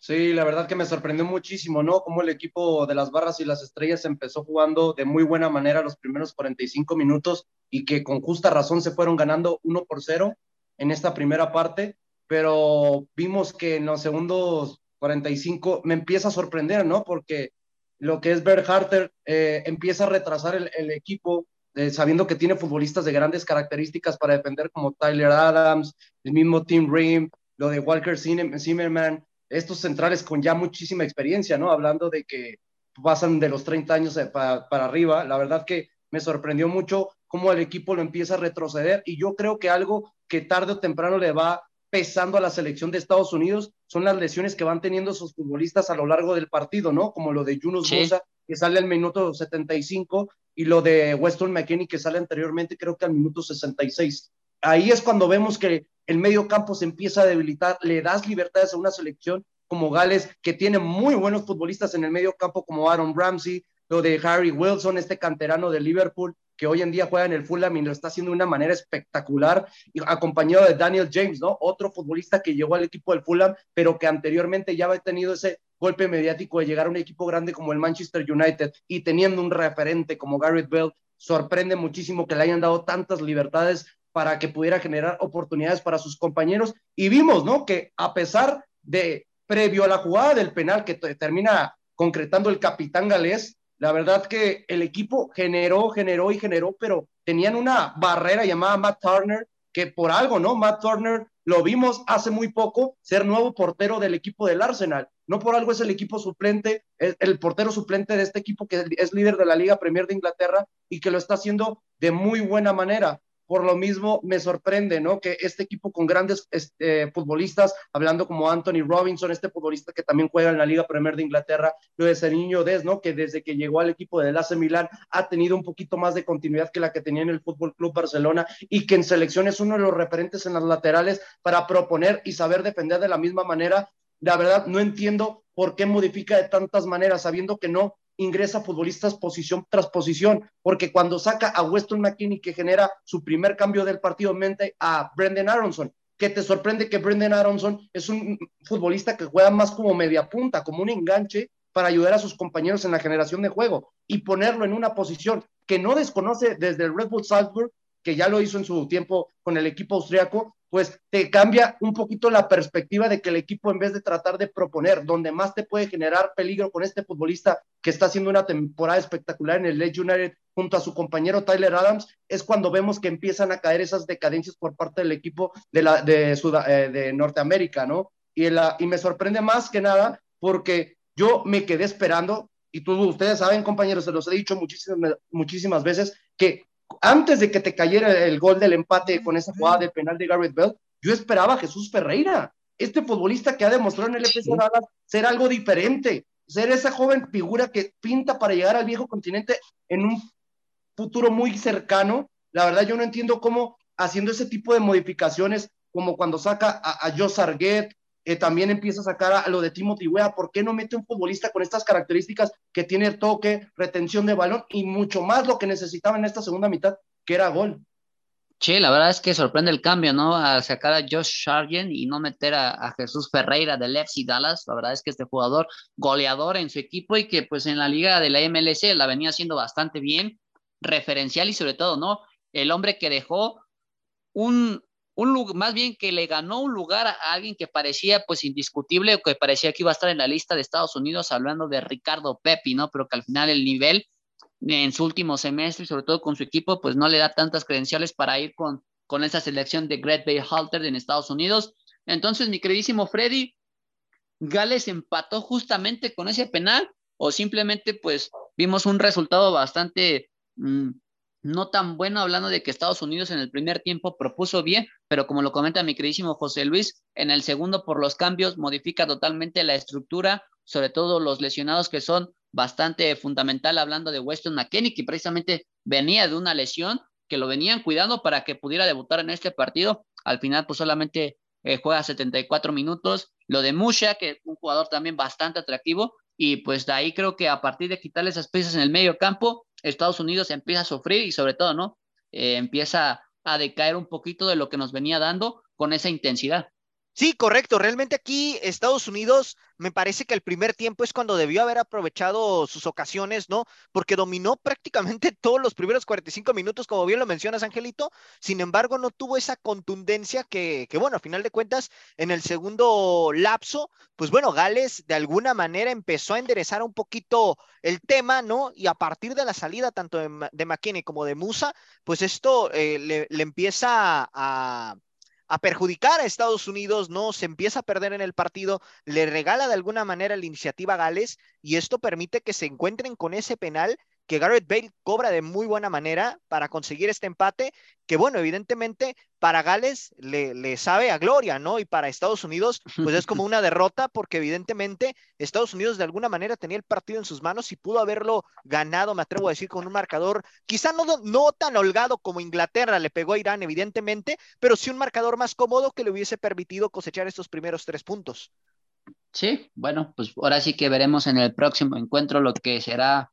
C: Sí, la verdad que me sorprendió muchísimo, ¿no? Cómo el equipo de las barras y las estrellas empezó jugando de muy buena manera los primeros 45 minutos y que con justa razón se fueron ganando 1 por 0 en esta primera parte, pero vimos que en los segundos 45 me empieza a sorprender, ¿no? Porque lo que es Bert Harter eh, empieza a retrasar el equipo, eh, sabiendo que tiene futbolistas de grandes características para defender como Tyler Adams, el mismo Tim Ream, lo de Walker Zimmerman, estos centrales con ya muchísima experiencia, ¿no? Hablando de que pasan de los 30 años para, para arriba, la verdad que me sorprendió mucho cómo el equipo lo empieza a retroceder y yo creo que algo que tarde o temprano le va pesando a la selección de Estados Unidos son las lesiones que van teniendo sus futbolistas a lo largo del partido, ¿no? Como lo de Yunus
A: Sí.
C: Musa, que sale al minuto 75, y lo de Weston McKinney, que sale anteriormente, creo que al minuto 66. Ahí es cuando vemos que el medio campo se empieza a debilitar, le das libertades a una selección como Gales, que tiene muy buenos futbolistas en el medio campo, como Aaron Ramsey, lo de Harry Wilson, este canterano de Liverpool, que hoy en día juega en el Fulham y lo está haciendo de una manera espectacular, acompañado de Daniel James, ¿no? Otro futbolista que llegó al equipo del Fulham, pero que anteriormente ya había tenido ese golpe mediático de llegar a un equipo grande como el Manchester United y teniendo un referente como Garrett Bell, sorprende muchísimo que le hayan dado tantas libertades para que pudiera generar oportunidades para sus compañeros. Y vimos, ¿no? Que a pesar de, previo a la jugada del penal que termina concretando el capitán galés, la verdad que el equipo generó, generó y generó, pero tenían una barrera llamada Matt Turner, que por algo, ¿no? Matt Turner lo vimos hace muy poco ser nuevo portero del equipo del Arsenal. No por algo es el equipo suplente, el, el portero suplente de este equipo que es líder de la Liga Premier de Inglaterra y que lo está haciendo de muy buena manera por lo mismo me sorprende, ¿no? Que este equipo con grandes este, futbolistas, hablando como Anthony Robinson, este futbolista que también juega en la Liga Premier de Inglaterra, lo de niño Des, ¿no? Que desde que llegó al equipo del AC Milán ha tenido un poquito más de continuidad que la que tenía en el Fútbol Club Barcelona y que en selección es uno de los referentes en las laterales para proponer y saber defender de la misma manera. La verdad, no entiendo por qué modifica de tantas maneras, sabiendo que no ingresa futbolistas posición tras posición, porque cuando saca a Weston McKinney que genera su primer cambio del partido mente a Brendan Aronson, que te sorprende que Brendan Aronson es un futbolista que juega más como media punta, como un enganche para ayudar a sus compañeros en la generación de juego y ponerlo en una posición que no desconoce desde el Red Bull Salzburg, que ya lo hizo en su tiempo con el equipo austriaco, pues te cambia un poquito la perspectiva de que el equipo en vez de tratar de proponer, donde más te puede generar peligro con este futbolista que está haciendo una temporada espectacular en el Leeds United junto a su compañero Tyler Adams, es cuando vemos que empiezan a caer esas decadencias por parte del equipo de, la, de, eh, de Norteamérica, ¿no? Y, la, y me sorprende más que nada porque yo me quedé esperando, y tú, ustedes saben, compañeros, se los he dicho muchísimas, muchísimas veces, que antes de que te cayera el gol del empate con esa jugada de penal de Garrett Bell, yo esperaba a Jesús Ferreira, este futbolista que ha demostrado en el FC Dallas ser algo diferente, ser esa joven figura que pinta para llegar al viejo continente en un futuro muy cercano. La verdad, yo no entiendo cómo haciendo ese tipo de modificaciones, como cuando saca a, a Joe Sarguet, eh, también empieza a sacar a, lo de Timothy Wea. ¿Por qué no mete un futbolista con estas características que tiene toque, retención de balón y mucho más lo que necesitaba en esta segunda mitad, que era gol?
A: Sí, la verdad es que sorprende el cambio, ¿no? A sacar a Josh Sargent y no meter a, Jesús Ferreira del FC Dallas. La verdad es que este jugador goleador en su equipo y que pues en la liga de la MLC la venía haciendo bastante bien, referencial y sobre todo, ¿no? El hombre que dejó un, un más bien que le ganó un lugar a alguien que parecía pues indiscutible o que parecía que iba a estar en la lista de Estados Unidos hablando de Ricardo Pepi, ¿no? Pero que al final el nivel en su último semestre y sobre todo con su equipo pues no le da tantas credenciales para ir con, con esa selección de Great Bay Halter en Estados Unidos. Entonces, mi queridísimo Freddy, Gales empató justamente con ese penal o simplemente pues vimos un resultado bastante mm, no tan bueno, hablando de que Estados Unidos en el primer tiempo propuso bien, pero como lo comenta mi queridísimo José Luis, en el segundo por los cambios modifica totalmente la estructura, sobre todo los lesionados que son bastante fundamental, hablando de Weston McKenney, que precisamente venía de una lesión, que lo venían cuidando para que pudiera debutar en este partido. Al final, pues solamente eh, juega 74 minutos. Lo de Musha, que es un jugador también bastante atractivo, y pues de ahí creo que a partir de quitarle esas piezas en el medio campo, Estados Unidos empieza a sufrir y sobre todo, ¿no? Eh, empieza a decaer un poquito de lo que nos venía dando con esa intensidad.
B: Sí, correcto. Realmente aquí Estados Unidos me parece que el primer tiempo es cuando debió haber aprovechado sus ocasiones, ¿no? Porque dominó prácticamente [LAUGHS] todos los primeros 45 minutos, como bien lo mencionas, Angelito. Sin embargo, no tuvo esa contundencia que, que bueno, a final de cuentas, en el segundo lapso, pues bueno, Gales de alguna manera empezó a enderezar un poquito el tema, ¿no? Y a partir de la salida tanto de, de McKinney como de Musa, pues esto eh, le, le empieza a a perjudicar a Estados Unidos, no se empieza a perder en el partido, le regala de alguna manera la iniciativa a Gales y esto permite que se encuentren con ese penal que Garrett Bale cobra de muy buena manera para conseguir este empate, que bueno, evidentemente para Gales le, le, sabe a gloria, ¿no? Y para Estados Unidos, pues es como [LAUGHS] una derrota, porque evidentemente Estados Unidos de alguna manera tenía el partido en sus manos y pudo haberlo ganado, me atrevo a decir, con un marcador quizá no, no tan holgado como Inglaterra le pegó a Irán, evidentemente, pero sí un marcador más cómodo que le hubiese permitido cosechar estos primeros tres puntos.
A: Sí, bueno, pues ahora sí que veremos en el próximo encuentro lo que será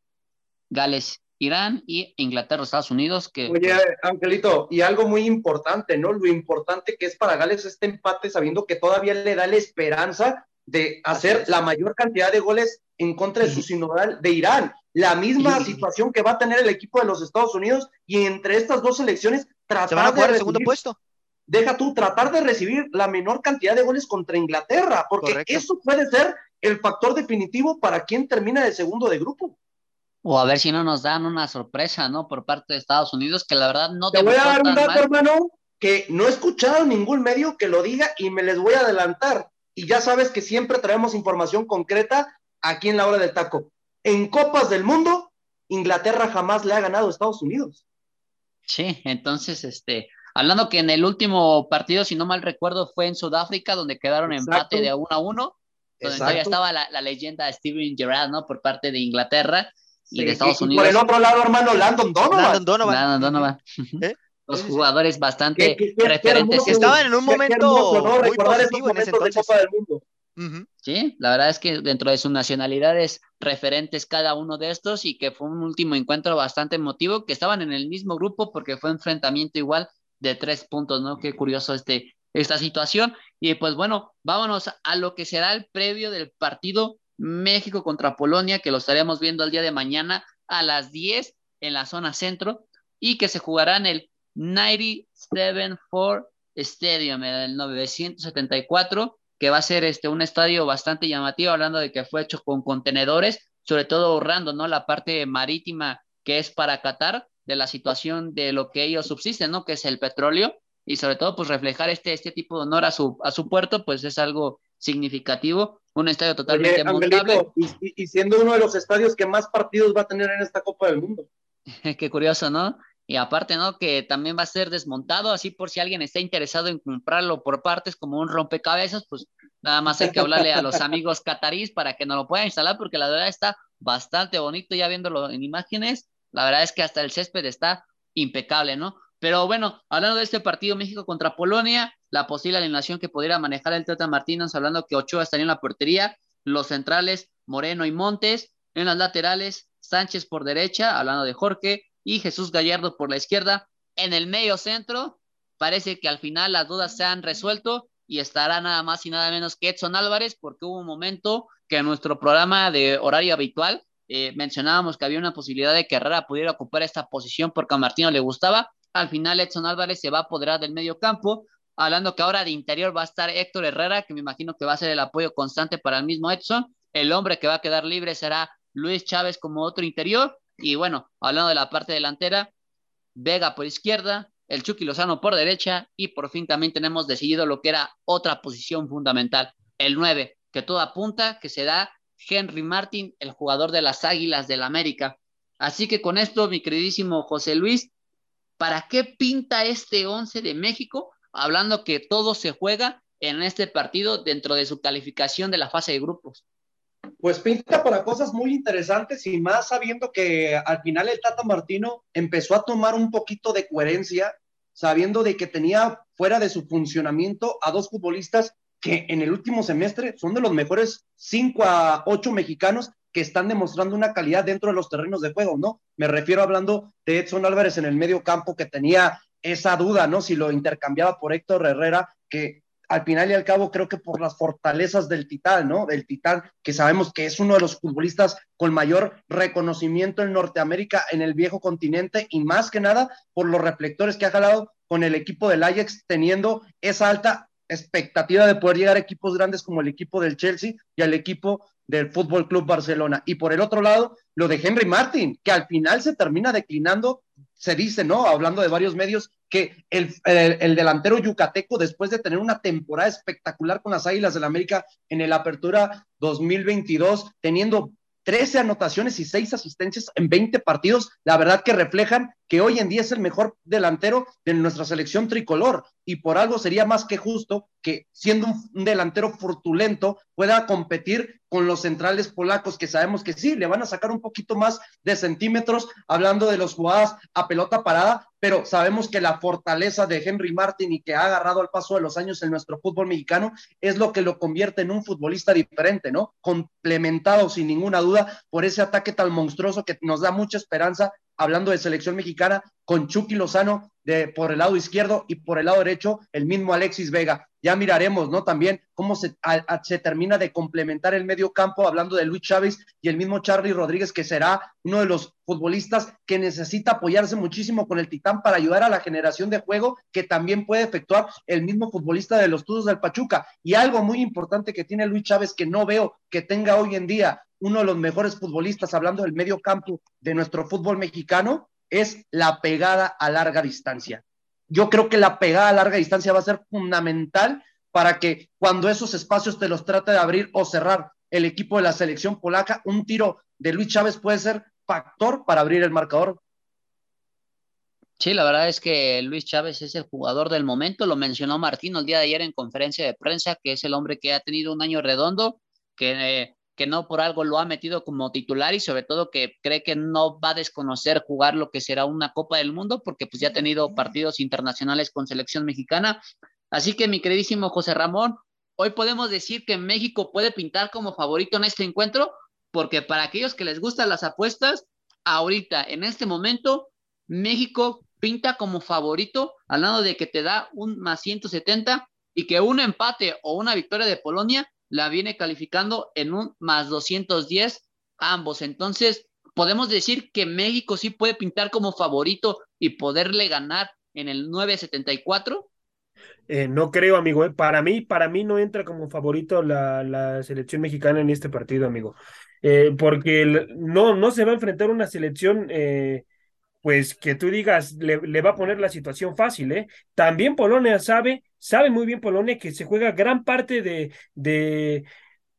A: Gales, Irán y Inglaterra, Estados Unidos. Que,
C: Oye, pues, Angelito, y algo muy importante, ¿no? Lo importante que es para Gales este empate, sabiendo que todavía le da la esperanza de hacer la mayor cantidad de goles en contra de su sinodal de Irán. La misma situación que va a tener el equipo de los Estados Unidos y entre estas dos selecciones
B: Se van a
C: tratar de
B: jugar el segundo
C: recibir-
B: puesto.
C: deja tú tratar de recibir la menor cantidad de goles contra Inglaterra, porque
B: Correcto.
C: eso puede ser el factor definitivo para quien termina de segundo de grupo.
A: O a ver si no nos dan una sorpresa, ¿no? Por parte de Estados Unidos, que la verdad no
C: Te voy a dar un dato,
A: mal.
C: hermano, que no he escuchado ningún medio que lo diga y me les voy a adelantar. Y ya sabes que siempre traemos información concreta aquí en la hora del taco. En Copas del Mundo, Inglaterra jamás le ha ganado a Estados Unidos.
A: Sí, entonces, este, hablando que en el último partido, si no mal recuerdo, fue en Sudáfrica, donde quedaron
C: Exacto.
A: empate de uno a uno, donde todavía
C: Exacto.
A: estaba la, la leyenda Steven Gerrard, ¿no? Por parte de Inglaterra y de Estados
C: y- y
A: Unidos.
C: Por el otro lado, hermano, Landon Donovan.
B: Landon Donovan.
A: Landon Donovan. [LAUGHS]
B: ¿Eh?
A: Los jugadores bastante
C: Qué- qué- qué
A: referentes.
C: hermoso,
B: Que estaban en un
C: qué- qué
B: momento
C: hermoso, ¿no?
B: muy positivo en ese
C: de
B: entonces.
C: Copa del Mundo.
A: Sí, la verdad es que dentro de sus nacionalidades referentes cada uno de estos y que fue un último encuentro bastante emotivo, que estaban en el mismo grupo porque fue enfrentamiento igual de tres puntos, ¿no? Qué curioso este, esta situación. Y pues bueno, vámonos a lo que será el previo del partido México contra Polonia, que lo estaremos viendo el día de mañana a las 10 en la zona centro y que se jugará en el 97 Stadium, el 974 que va a ser este, un estadio bastante llamativo, hablando de que fue hecho con contenedores, sobre todo ahorrando ¿no? la parte marítima que es para Qatar, de la situación de lo que ellos subsisten, ¿no? que es el petróleo, y sobre todo pues reflejar este, este tipo de honor a su, a su puerto, pues es algo significativo, un estadio totalmente
C: Oye, y siendo uno de los estadios que más partidos va a tener en esta Copa del Mundo. [LAUGHS]
A: Qué curioso, ¿no? Y aparte, ¿no? Que también va a ser desmontado, así por si alguien está interesado en comprarlo por partes como un rompecabezas, pues nada más hay que hablarle a los [LAUGHS] amigos catarís para que nos lo puedan instalar, porque la verdad está bastante bonito ya viéndolo en imágenes. La verdad es que hasta el césped está impecable, ¿no? Pero bueno, hablando de este partido México contra Polonia, la posible alineación que pudiera manejar el Tata Martínez, hablando que Ochoa estaría en la portería, los centrales Moreno y Montes, en las laterales Sánchez por derecha, hablando de Jorge, y Jesús Gallardo por la izquierda. En el medio centro, parece que al final las dudas se han resuelto y estará nada más y nada menos que Edson Álvarez, porque hubo un momento que en nuestro programa de horario habitual eh, mencionábamos que había una posibilidad de que Herrera pudiera ocupar esta posición porque a Martino le gustaba. Al final Edson Álvarez se va a apoderar del medio campo, hablando que ahora de interior va a estar Héctor Herrera, que me imagino que va a ser el apoyo constante para el mismo Edson. El hombre que va a quedar libre será Luis Chávez como otro interior. Y bueno, hablando de la parte delantera, Vega por izquierda, el Chucky Lozano por derecha y por fin también tenemos decidido lo que era otra posición fundamental, el 9, que todo apunta que será Henry Martin, el jugador de las Águilas del América. Así que con esto, mi queridísimo José Luis, ¿para qué pinta este 11 de México? Hablando que todo se juega en este partido dentro de su calificación de la fase de grupos.
C: Pues pinta para cosas muy interesantes y más sabiendo que al final el Tata Martino empezó a tomar un poquito de coherencia, sabiendo de que tenía fuera de su funcionamiento a dos futbolistas que en el último semestre son de los mejores 5 a 8 mexicanos que están demostrando una calidad dentro de los terrenos de juego, ¿no? Me refiero hablando de Edson Álvarez en el medio campo que tenía esa duda, ¿no? Si lo intercambiaba por Héctor Herrera, que al final y al cabo creo que por las fortalezas del Titán, ¿no? Del Titán, que sabemos que es uno de los futbolistas con mayor reconocimiento en Norteamérica, en el viejo continente, y más que nada por los reflectores que ha jalado con el equipo del Ajax, teniendo esa alta expectativa de poder llegar a equipos grandes como el equipo del Chelsea y al equipo del Fútbol Club Barcelona. Y por el otro lado, lo de Henry Martin, que al final se termina declinando, se dice, ¿no? Hablando de varios medios, que el, el, el, delantero yucateco, después de tener una temporada espectacular con las Águilas del la América en el Apertura 2022, teniendo 13 anotaciones y 6 asistencias en 20 partidos, la verdad que reflejan que hoy en día es el mejor delantero de nuestra selección tricolor y por algo sería más que justo que siendo un, delantero fortulento pueda competir con los centrales polacos que sabemos que sí, le van a sacar un poquito más de centímetros hablando de los jugadas a pelota parada, pero sabemos que la fortaleza de Henry Martin y que ha agarrado al paso de los años en nuestro fútbol mexicano es lo que lo convierte en un futbolista diferente, ¿no? Complementado sin ninguna duda por ese ataque tan monstruoso que nos da mucha esperanza hablando de selección mexicana con Chucky Lozano de, por el lado izquierdo y por el lado derecho el mismo Alexis Vega. Ya miraremos, ¿no? También cómo se, se termina de complementar el medio campo, hablando de Luis Chávez y el mismo Charlie Rodríguez, que será uno de los futbolistas que necesita apoyarse muchísimo con el Titán para ayudar a la generación de juego que también puede efectuar el mismo futbolista de los Tudos del Pachuca. Y algo muy importante que tiene Luis Chávez que no veo que tenga hoy en día uno de los mejores futbolistas, hablando del medio campo de nuestro fútbol mexicano, es la pegada a larga distancia. Yo creo que la pegada a larga distancia va a ser fundamental para que cuando esos espacios te los trate de abrir o cerrar el equipo de la selección polaca, un tiro de Luis Chávez puede ser factor para abrir el marcador.
A: Sí, la verdad es que Luis Chávez es el jugador del momento, lo mencionó Martín el día de ayer en conferencia de prensa, que es el hombre que ha tenido un año redondo, que eh, que no por algo lo ha metido como titular y sobre todo que cree que no va a desconocer jugar lo que será una Copa del Mundo porque pues ya ha tenido partidos internacionales con selección mexicana. Así que mi queridísimo José Ramón, hoy podemos decir que México puede pintar como favorito en este encuentro porque para aquellos que les gustan las apuestas, ahorita, en este momento, México pinta como favorito, hablando de que te da un más 170 y que un empate o una victoria de Polonia la viene calificando en un más 210 ambos. Entonces, podemos decir que México sí puede pintar como favorito y poderle ganar en el 974.
D: Eh, no creo, amigo. Eh. Para mí, para mí no entra como favorito la, selección mexicana en este partido, amigo. Eh, porque no, no se va a enfrentar una selección pues que tú digas, le, le, va a poner la situación fácil, ¿eh? También Polonia sabe, sabe muy bien Polonia que se juega gran parte de, de,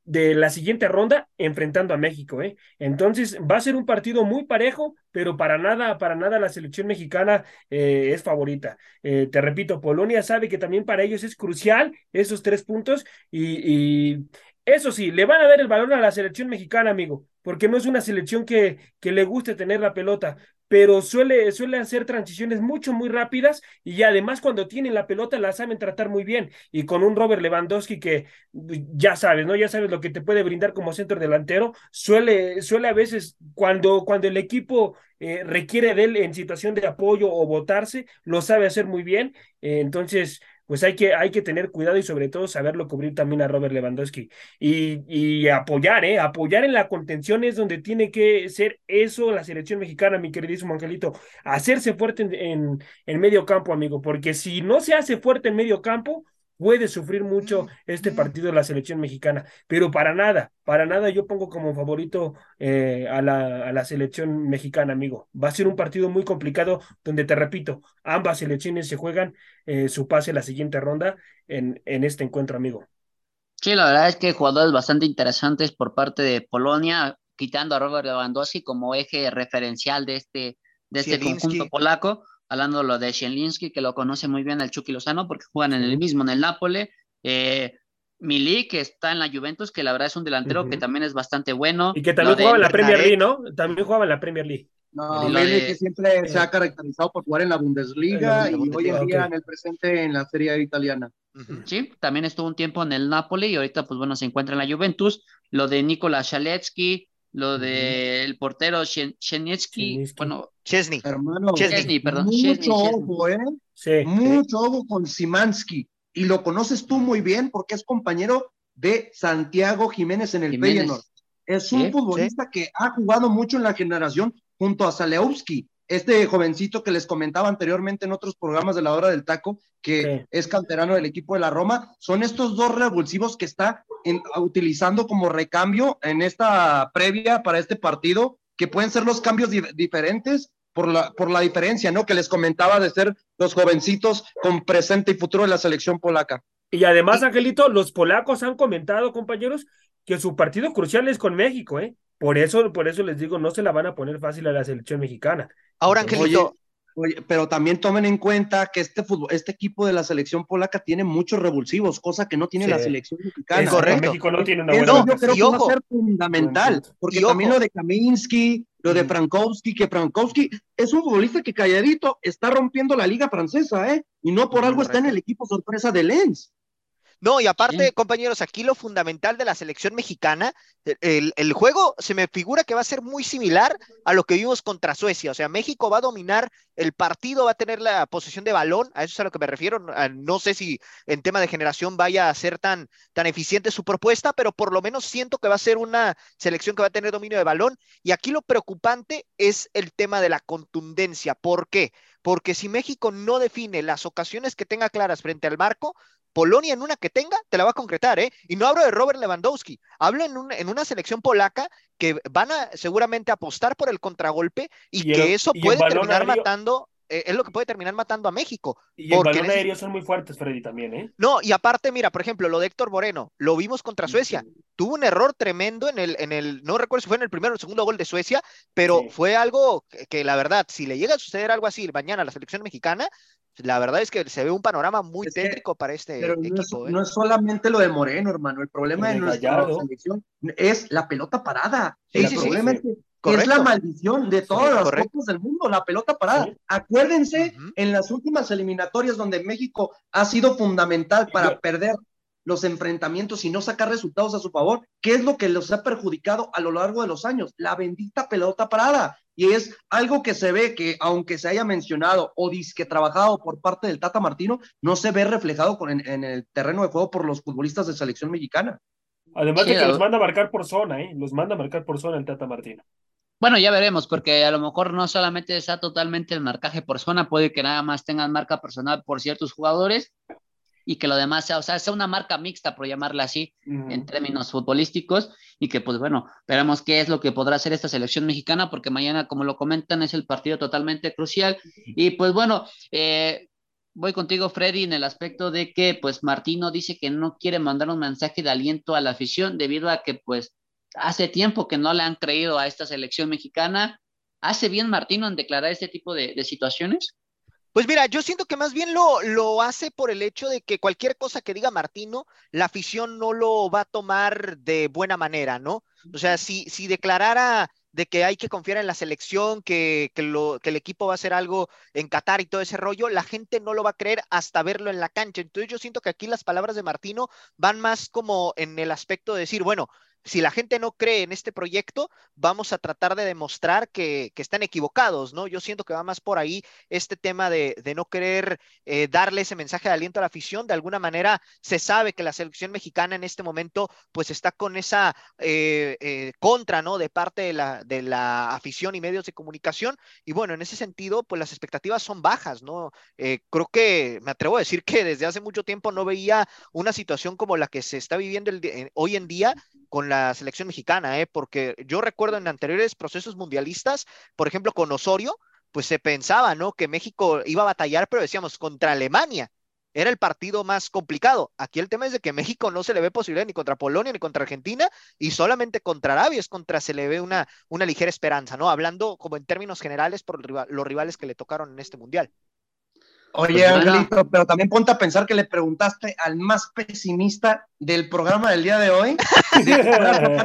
D: de la siguiente ronda enfrentando a México, ¿eh? Entonces va a ser un partido muy parejo, pero para nada, para nada la selección mexicana eh, es favorita. Eh, te repito, Polonia sabe que también para ellos es crucial esos tres puntos y, y eso sí, le van a dar el balón a la selección mexicana, amigo, porque no es una selección que, le guste tener la pelota, pero suele, suele hacer transiciones mucho, muy rápidas y además cuando tienen la pelota la saben tratar muy bien. Y con un Robert Lewandowski que pues, ya sabes, ¿no? Ya sabes lo que te puede brindar como centro delantero, suele, suele a veces cuando, cuando el equipo eh, requiere de él en situación de apoyo o votarse, lo sabe hacer muy bien. Eh, entonces, pues hay que, hay que tener cuidado y sobre todo saberlo cubrir también a Robert Lewandowski y, y apoyar, ¿eh? Apoyar en la contención es donde tiene que ser eso la selección mexicana, mi queridísimo Angelito, hacerse fuerte en, en, en medio campo, amigo, porque si no se hace fuerte en medio campo, puede sufrir mucho este partido de la selección mexicana, pero para nada, para nada yo pongo como favorito eh, a, la, a, la, selección mexicana, amigo. Va a ser un partido muy complicado donde, te repito, ambas selecciones se juegan eh, su pase a la siguiente ronda en, en este encuentro, amigo.
A: Sí, la verdad es que jugadores bastante interesantes por parte de Polonia, quitando a Robert Lewandowski como eje referencial de este, de este conjunto polaco hablando lo de Sielinski, que lo conoce muy bien el Chucky Lozano, porque juegan en el mismo, en el Nápoles. Eh, Mili, que está en la Juventus, que la verdad es un delantero uh -huh. que también es bastante bueno.
D: Y que también jugaba en la Premier League, ¿no? También jugaba en la Premier League.
C: No, Mili de... que siempre eh, se ha caracterizado por jugar en la Bundesliga, en la Bundesliga y hoy en día okay. en el presente en la Serie italiana.
A: Uh -huh. Sí, también estuvo un tiempo en el Napoli y ahorita, pues bueno, se encuentra en la Juventus. Lo de Nikola Shaletsky, lo del de portero Chenietsky, bueno,
B: Chesney.
C: Hermano,
A: Chesney, perdón.
C: Mucho
A: Chesney,
C: ojo, ¿eh?
D: Sí,
C: mucho sí. ojo con Simansky. Y lo conoces tú muy bien porque es compañero de Santiago Jiménez en el Jiménez. Feyenoord. Es un sí, futbolista sí. que ha jugado mucho en la generación junto a Zalewski, este jovencito que les comentaba anteriormente en otros programas de la hora del taco, que sí. es canterano del equipo de la Roma, son estos dos revulsivos que está en, utilizando como recambio en esta previa para este partido, que pueden ser los cambios di diferentes por la, por la diferencia, ¿no? Que les comentaba de ser los jovencitos con presente y futuro de la selección polaca.
D: Y además, Angelito, los polacos han comentado, compañeros, que su partido crucial es con México, ¿eh? Por eso, por eso les digo, no se la van a poner fácil a la selección mexicana.
B: Ahora, Angelito.
C: Oye, oye, pero también tomen en cuenta que este fútbol, este equipo de la selección polaca tiene muchos revulsivos, cosa que no tiene sí. la selección mexicana.
D: Es correcto. México no tiene una buena
C: Eso yo creo que va a ser fundamental, porque también lo de Kaminsky, lo de Frankowski, que Frankowski es un futbolista que calladito está rompiendo la liga francesa, ¿eh? Y no por algo está en el equipo sorpresa de Lens.
B: No, y aparte,
A: Sí.
B: compañeros, aquí lo fundamental de la selección mexicana, el, el juego se me figura que va a ser muy similar a lo que vimos contra Suecia. O sea, México va a dominar el partido, va a tener la posesión de balón, a eso es a lo que me refiero. a- No sé si en tema de generación vaya a ser tan, tan eficiente su propuesta, pero por lo menos siento que va a ser una selección que va a tener dominio de balón. Y aquí lo preocupante es el tema de la contundencia. ¿Por qué? Porque si México no define las ocasiones que tenga claras frente al marco, Polonia en una que tenga, te la va a concretar, ¿eh? Y no hablo de Robert Lewandowski, hablo en, un- en una selección polaca que van a seguramente apostar por el contragolpe y,
D: Y el-
B: que eso
D: y
B: puede terminar
D: aéreo-
B: matando, eh, es lo que puede terminar matando a México.
D: Y el balón
B: ese-
D: aéreo son muy fuertes, Freddy, también, ¿eh?
B: No, y aparte, mira, por ejemplo, lo de Héctor Moreno, lo vimos contra Suecia. Tuvo un error tremendo en el, en el, no recuerdo si fue en el primero o el segundo gol de Suecia, pero
D: Sí.
B: fue algo que, que la verdad, si le llega a suceder algo así mañana a la selección mexicana, la verdad es que se ve un panorama muy
C: Es que-
B: tétrico para este
C: Pero no es,
B: equipo. ¿eh?
C: no es solamente lo de Moreno, hermano. El problema de nuestra
D: Gallardo.
C: selección es la pelota parada.
B: Sí,
C: el
B: sí, sí,
C: problema
D: sí.
C: es que es
B: Correcto.
C: la maldición de todas las
B: correcto.
C: copas del mundo, la pelota parada.
D: Sí.
C: Acuérdense, en las últimas eliminatorias donde México ha sido fundamental para
D: Yo-
C: perder los enfrentamientos y no sacar resultados a su favor, ¿qué es lo que los ha perjudicado a lo largo de los años? La bendita pelota parada. Y es algo que se ve que, aunque se haya mencionado o disque trabajado por parte del Tata Martino, no se ve reflejado con- en, en el terreno de juego por los futbolistas de selección mexicana.
D: Además
A: Sí,
D: de que los manda a marcar por zona, ¿eh? Los manda a marcar por zona el Tata Martino.
A: Bueno, ya veremos, porque a lo mejor no solamente está totalmente el marcaje por zona, puede que nada más tengan marca personal por ciertos jugadores y que lo demás sea, o sea, sea una marca mixta, por llamarla así, en términos futbolísticos, y que pues bueno, veremos qué es lo que podrá hacer esta selección mexicana, porque mañana, como lo comentan, es el partido totalmente crucial. Y pues bueno, eh, voy contigo, Freddy, en el aspecto de que pues Martino dice que no quiere mandar un mensaje de aliento a la afición debido a que pues hace tiempo que no le han creído a esta selección mexicana. ¿Hace bien Martino en declarar este tipo de, de situaciones?
B: Pues mira, yo siento que más bien lo, lo hace por el hecho de que cualquier cosa que diga Martino, la afición no lo va a tomar de buena manera, ¿no? O sea, si, si declarara de que hay que confiar en la selección, que, que, lo, que el equipo va a hacer algo en Qatar y todo ese rollo, la gente no lo va a creer hasta verlo en la cancha. Entonces yo siento que aquí las palabras de Martino van más como en el aspecto de decir, bueno, si la gente no cree en este proyecto, vamos a tratar de demostrar que, están equivocados, ¿no? Yo siento que va más por ahí este tema de, no querer eh, darle ese mensaje de aliento a la afición. De alguna manera se sabe que la selección mexicana en este momento pues está con esa eh, eh, contra, ¿no? De parte de la, de la afición y medios de comunicación. Y bueno, en ese sentido, pues las expectativas son bajas, ¿no? Creo que me atrevo a decir que desde hace mucho tiempo no veía una situación como la que se está viviendo hoy en día con la selección mexicana, ¿eh? porque yo recuerdo en anteriores procesos mundialistas, por ejemplo, con Osorio, pues se pensaba, ¿no? Que México iba a batallar, pero decíamos, contra Alemania era el partido más complicado. Aquí el tema es de que México no se le ve posibilidad ni contra Polonia ni contra Argentina y solamente contra Arabia es contra se le ve una, una ligera esperanza, ¿no? Hablando como en términos generales por los rivales que le tocaron en este mundial.
C: Oye,
A: Pues,
C: Angelito, pero también ponte a pensar que le preguntaste al más pesimista del programa del día de hoy [LAUGHS] si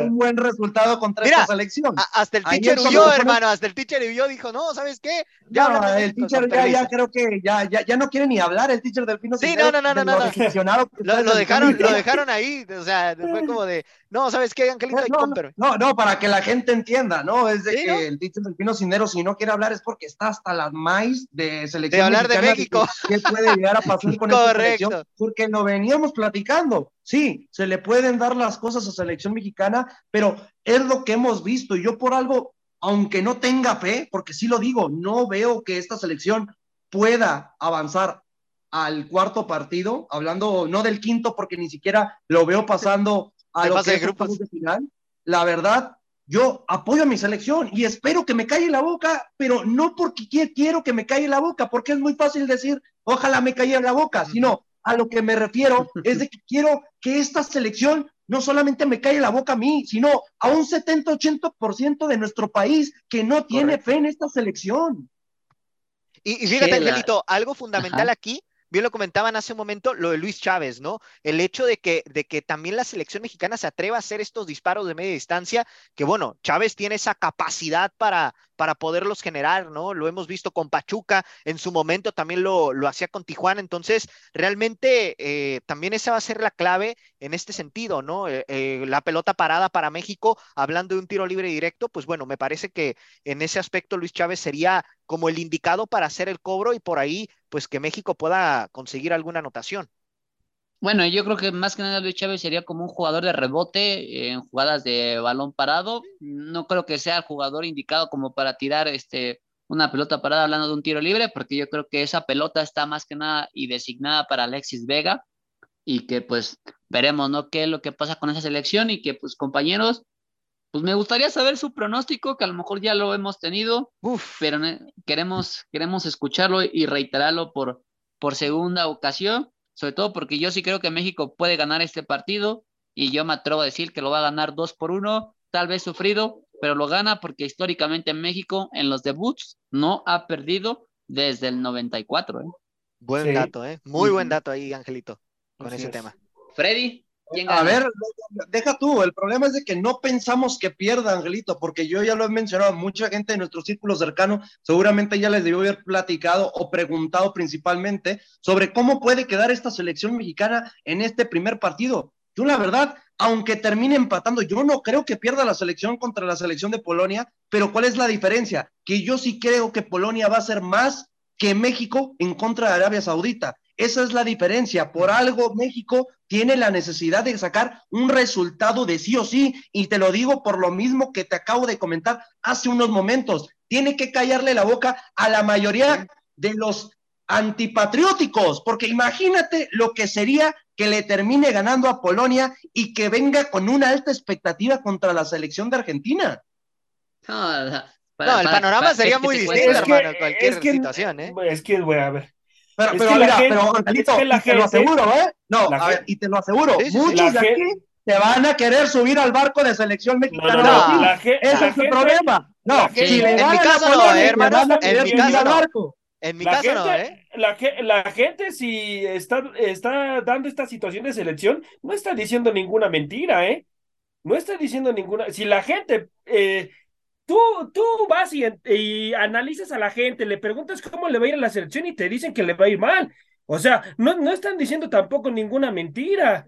C: un buen resultado contra
B: Mira,
C: esta selección.
B: Hasta el teacher huyó,
C: pones-
B: hermano, hasta el teacher huyó, dijo, no, ¿sabes qué?
C: Ya, el teacher ya, ya
B: permiso".
C: creo que ya, ya, ya no quiere ni hablar el teacher del Pino
B: Sí, no, no, no, no,
C: lo
B: no.
C: que
B: Lo, lo dejaron, lo dejaron ahí, o sea, fue como de, no, ¿sabes qué, Angelito?
C: No, no, no, no, para que la gente entienda, ¿no? Es de
B: Sí,
C: que
B: ¿no?
C: el teacher del Pino Cisneros, si no quiere hablar, es porque está hasta las maíz de selección.
B: De hablar de México.
C: ¿Qué puede llegar a pasar con esta selección? Porque lo veníamos platicando. Sí, se le pueden dar las cosas a selección mexicana, pero es lo que hemos visto. Y yo por algo, aunque no tenga fe, porque sí lo digo, no veo que esta selección pueda avanzar al cuarto partido, hablando no del quinto, porque ni siquiera lo veo pasando a lo que
B: de grupos.
C: de final. La verdad, yo apoyo a mi selección y espero que me calle la boca, pero no porque qui- quiero que me calle la boca, porque es muy fácil decir, ojalá me calle la boca, sino a lo que me refiero [LAUGHS] es de que quiero que esta selección no solamente me calle la boca a mí, sino a un 70-80% de nuestro país que no tiene
A: Correcto.
C: fe en esta selección.
B: Y, y fíjate, Angelito, algo fundamental
A: Ajá.
B: aquí, bien lo comentaban hace un momento, lo de Luis Chávez, ¿no? El hecho de que, de que también la selección mexicana se atreva a hacer estos disparos de media distancia, que bueno, Chávez tiene esa capacidad para, para poderlos generar, ¿no? Lo hemos visto con Pachuca, en su momento también lo, lo hacía con Tijuana, entonces realmente eh, también esa va a ser la clave en este sentido, ¿no? Eh, eh, la pelota parada para México, hablando de un tiro libre directo, pues bueno, me parece que en ese aspecto Luis Chávez sería como el indicado para hacer el cobro y por ahí, pues que México pueda conseguir alguna anotación.
A: Bueno, yo creo que más que nada Luis Chávez sería como un jugador de rebote en jugadas de balón parado. No creo que sea el jugador indicado como para tirar este una pelota parada hablando de un tiro libre, porque yo creo que esa pelota está más que nada y designada para Alexis Vega y que pues veremos, ¿no? ¿Qué es lo que pasa con esa selección? Y que pues compañeros, pues me gustaría saber su pronóstico, que a lo mejor ya lo hemos tenido, pero queremos, queremos escucharlo y reiterarlo por, por segunda ocasión, sobre todo porque yo sí creo que México puede ganar este partido y yo me atrevo a decir que lo va a ganar dos por uno, tal vez sufrido, pero lo gana porque históricamente México en los debuts no ha perdido desde el 94. ¿eh?
B: Buen dato, ¿eh? Muy buen dato ahí, Angelito con ese tema.
A: Freddy.
C: A ver, deja tú, el problema es de que no pensamos que pierda, Angelito, porque yo ya lo he mencionado, mucha gente de nuestro círculo cercano seguramente ya les debió haber platicado o preguntado principalmente sobre cómo puede quedar esta selección mexicana en este primer partido. Yo la verdad, aunque termine empatando, yo no creo que pierda la selección contra la selección de Polonia, pero ¿cuál es la diferencia? Que yo sí creo que Polonia va a ser más que México en contra de Arabia Saudita. Esa es la diferencia. Por algo México tiene la necesidad de sacar un resultado de sí o sí. Y te lo digo por lo mismo que te acabo de comentar hace unos momentos. Tiene que callarle la boca a la mayoría de los antipatrióticos, porque imagínate lo que sería que le termine ganando a Polonia y que venga con una alta expectativa contra la selección de Argentina.
B: No, el panorama sería muy distinto, hermano, cualquier situación, ¿eh?
D: Es que, voy a ver,
C: pero, pero mira, pero Angelito, te lo aseguro, ¿eh? No, a ver, y te lo aseguro, muchos de aquí te van a querer subir al barco de selección mexicana. No, no, Ese es el problema. No,
B: si en mi caso no, hermano, en mi caso no. En mi caso
D: no, ¿eh? La, la, gente, si está, está dando esta situación de selección, no está diciendo ninguna mentira, ¿eh? No está diciendo ninguna. Si la gente eh, Tú, tú vas y, y, analizas a la gente, le preguntas cómo le va a ir a la selección y te dicen que le va a ir mal. O sea, no, no están diciendo tampoco ninguna mentira.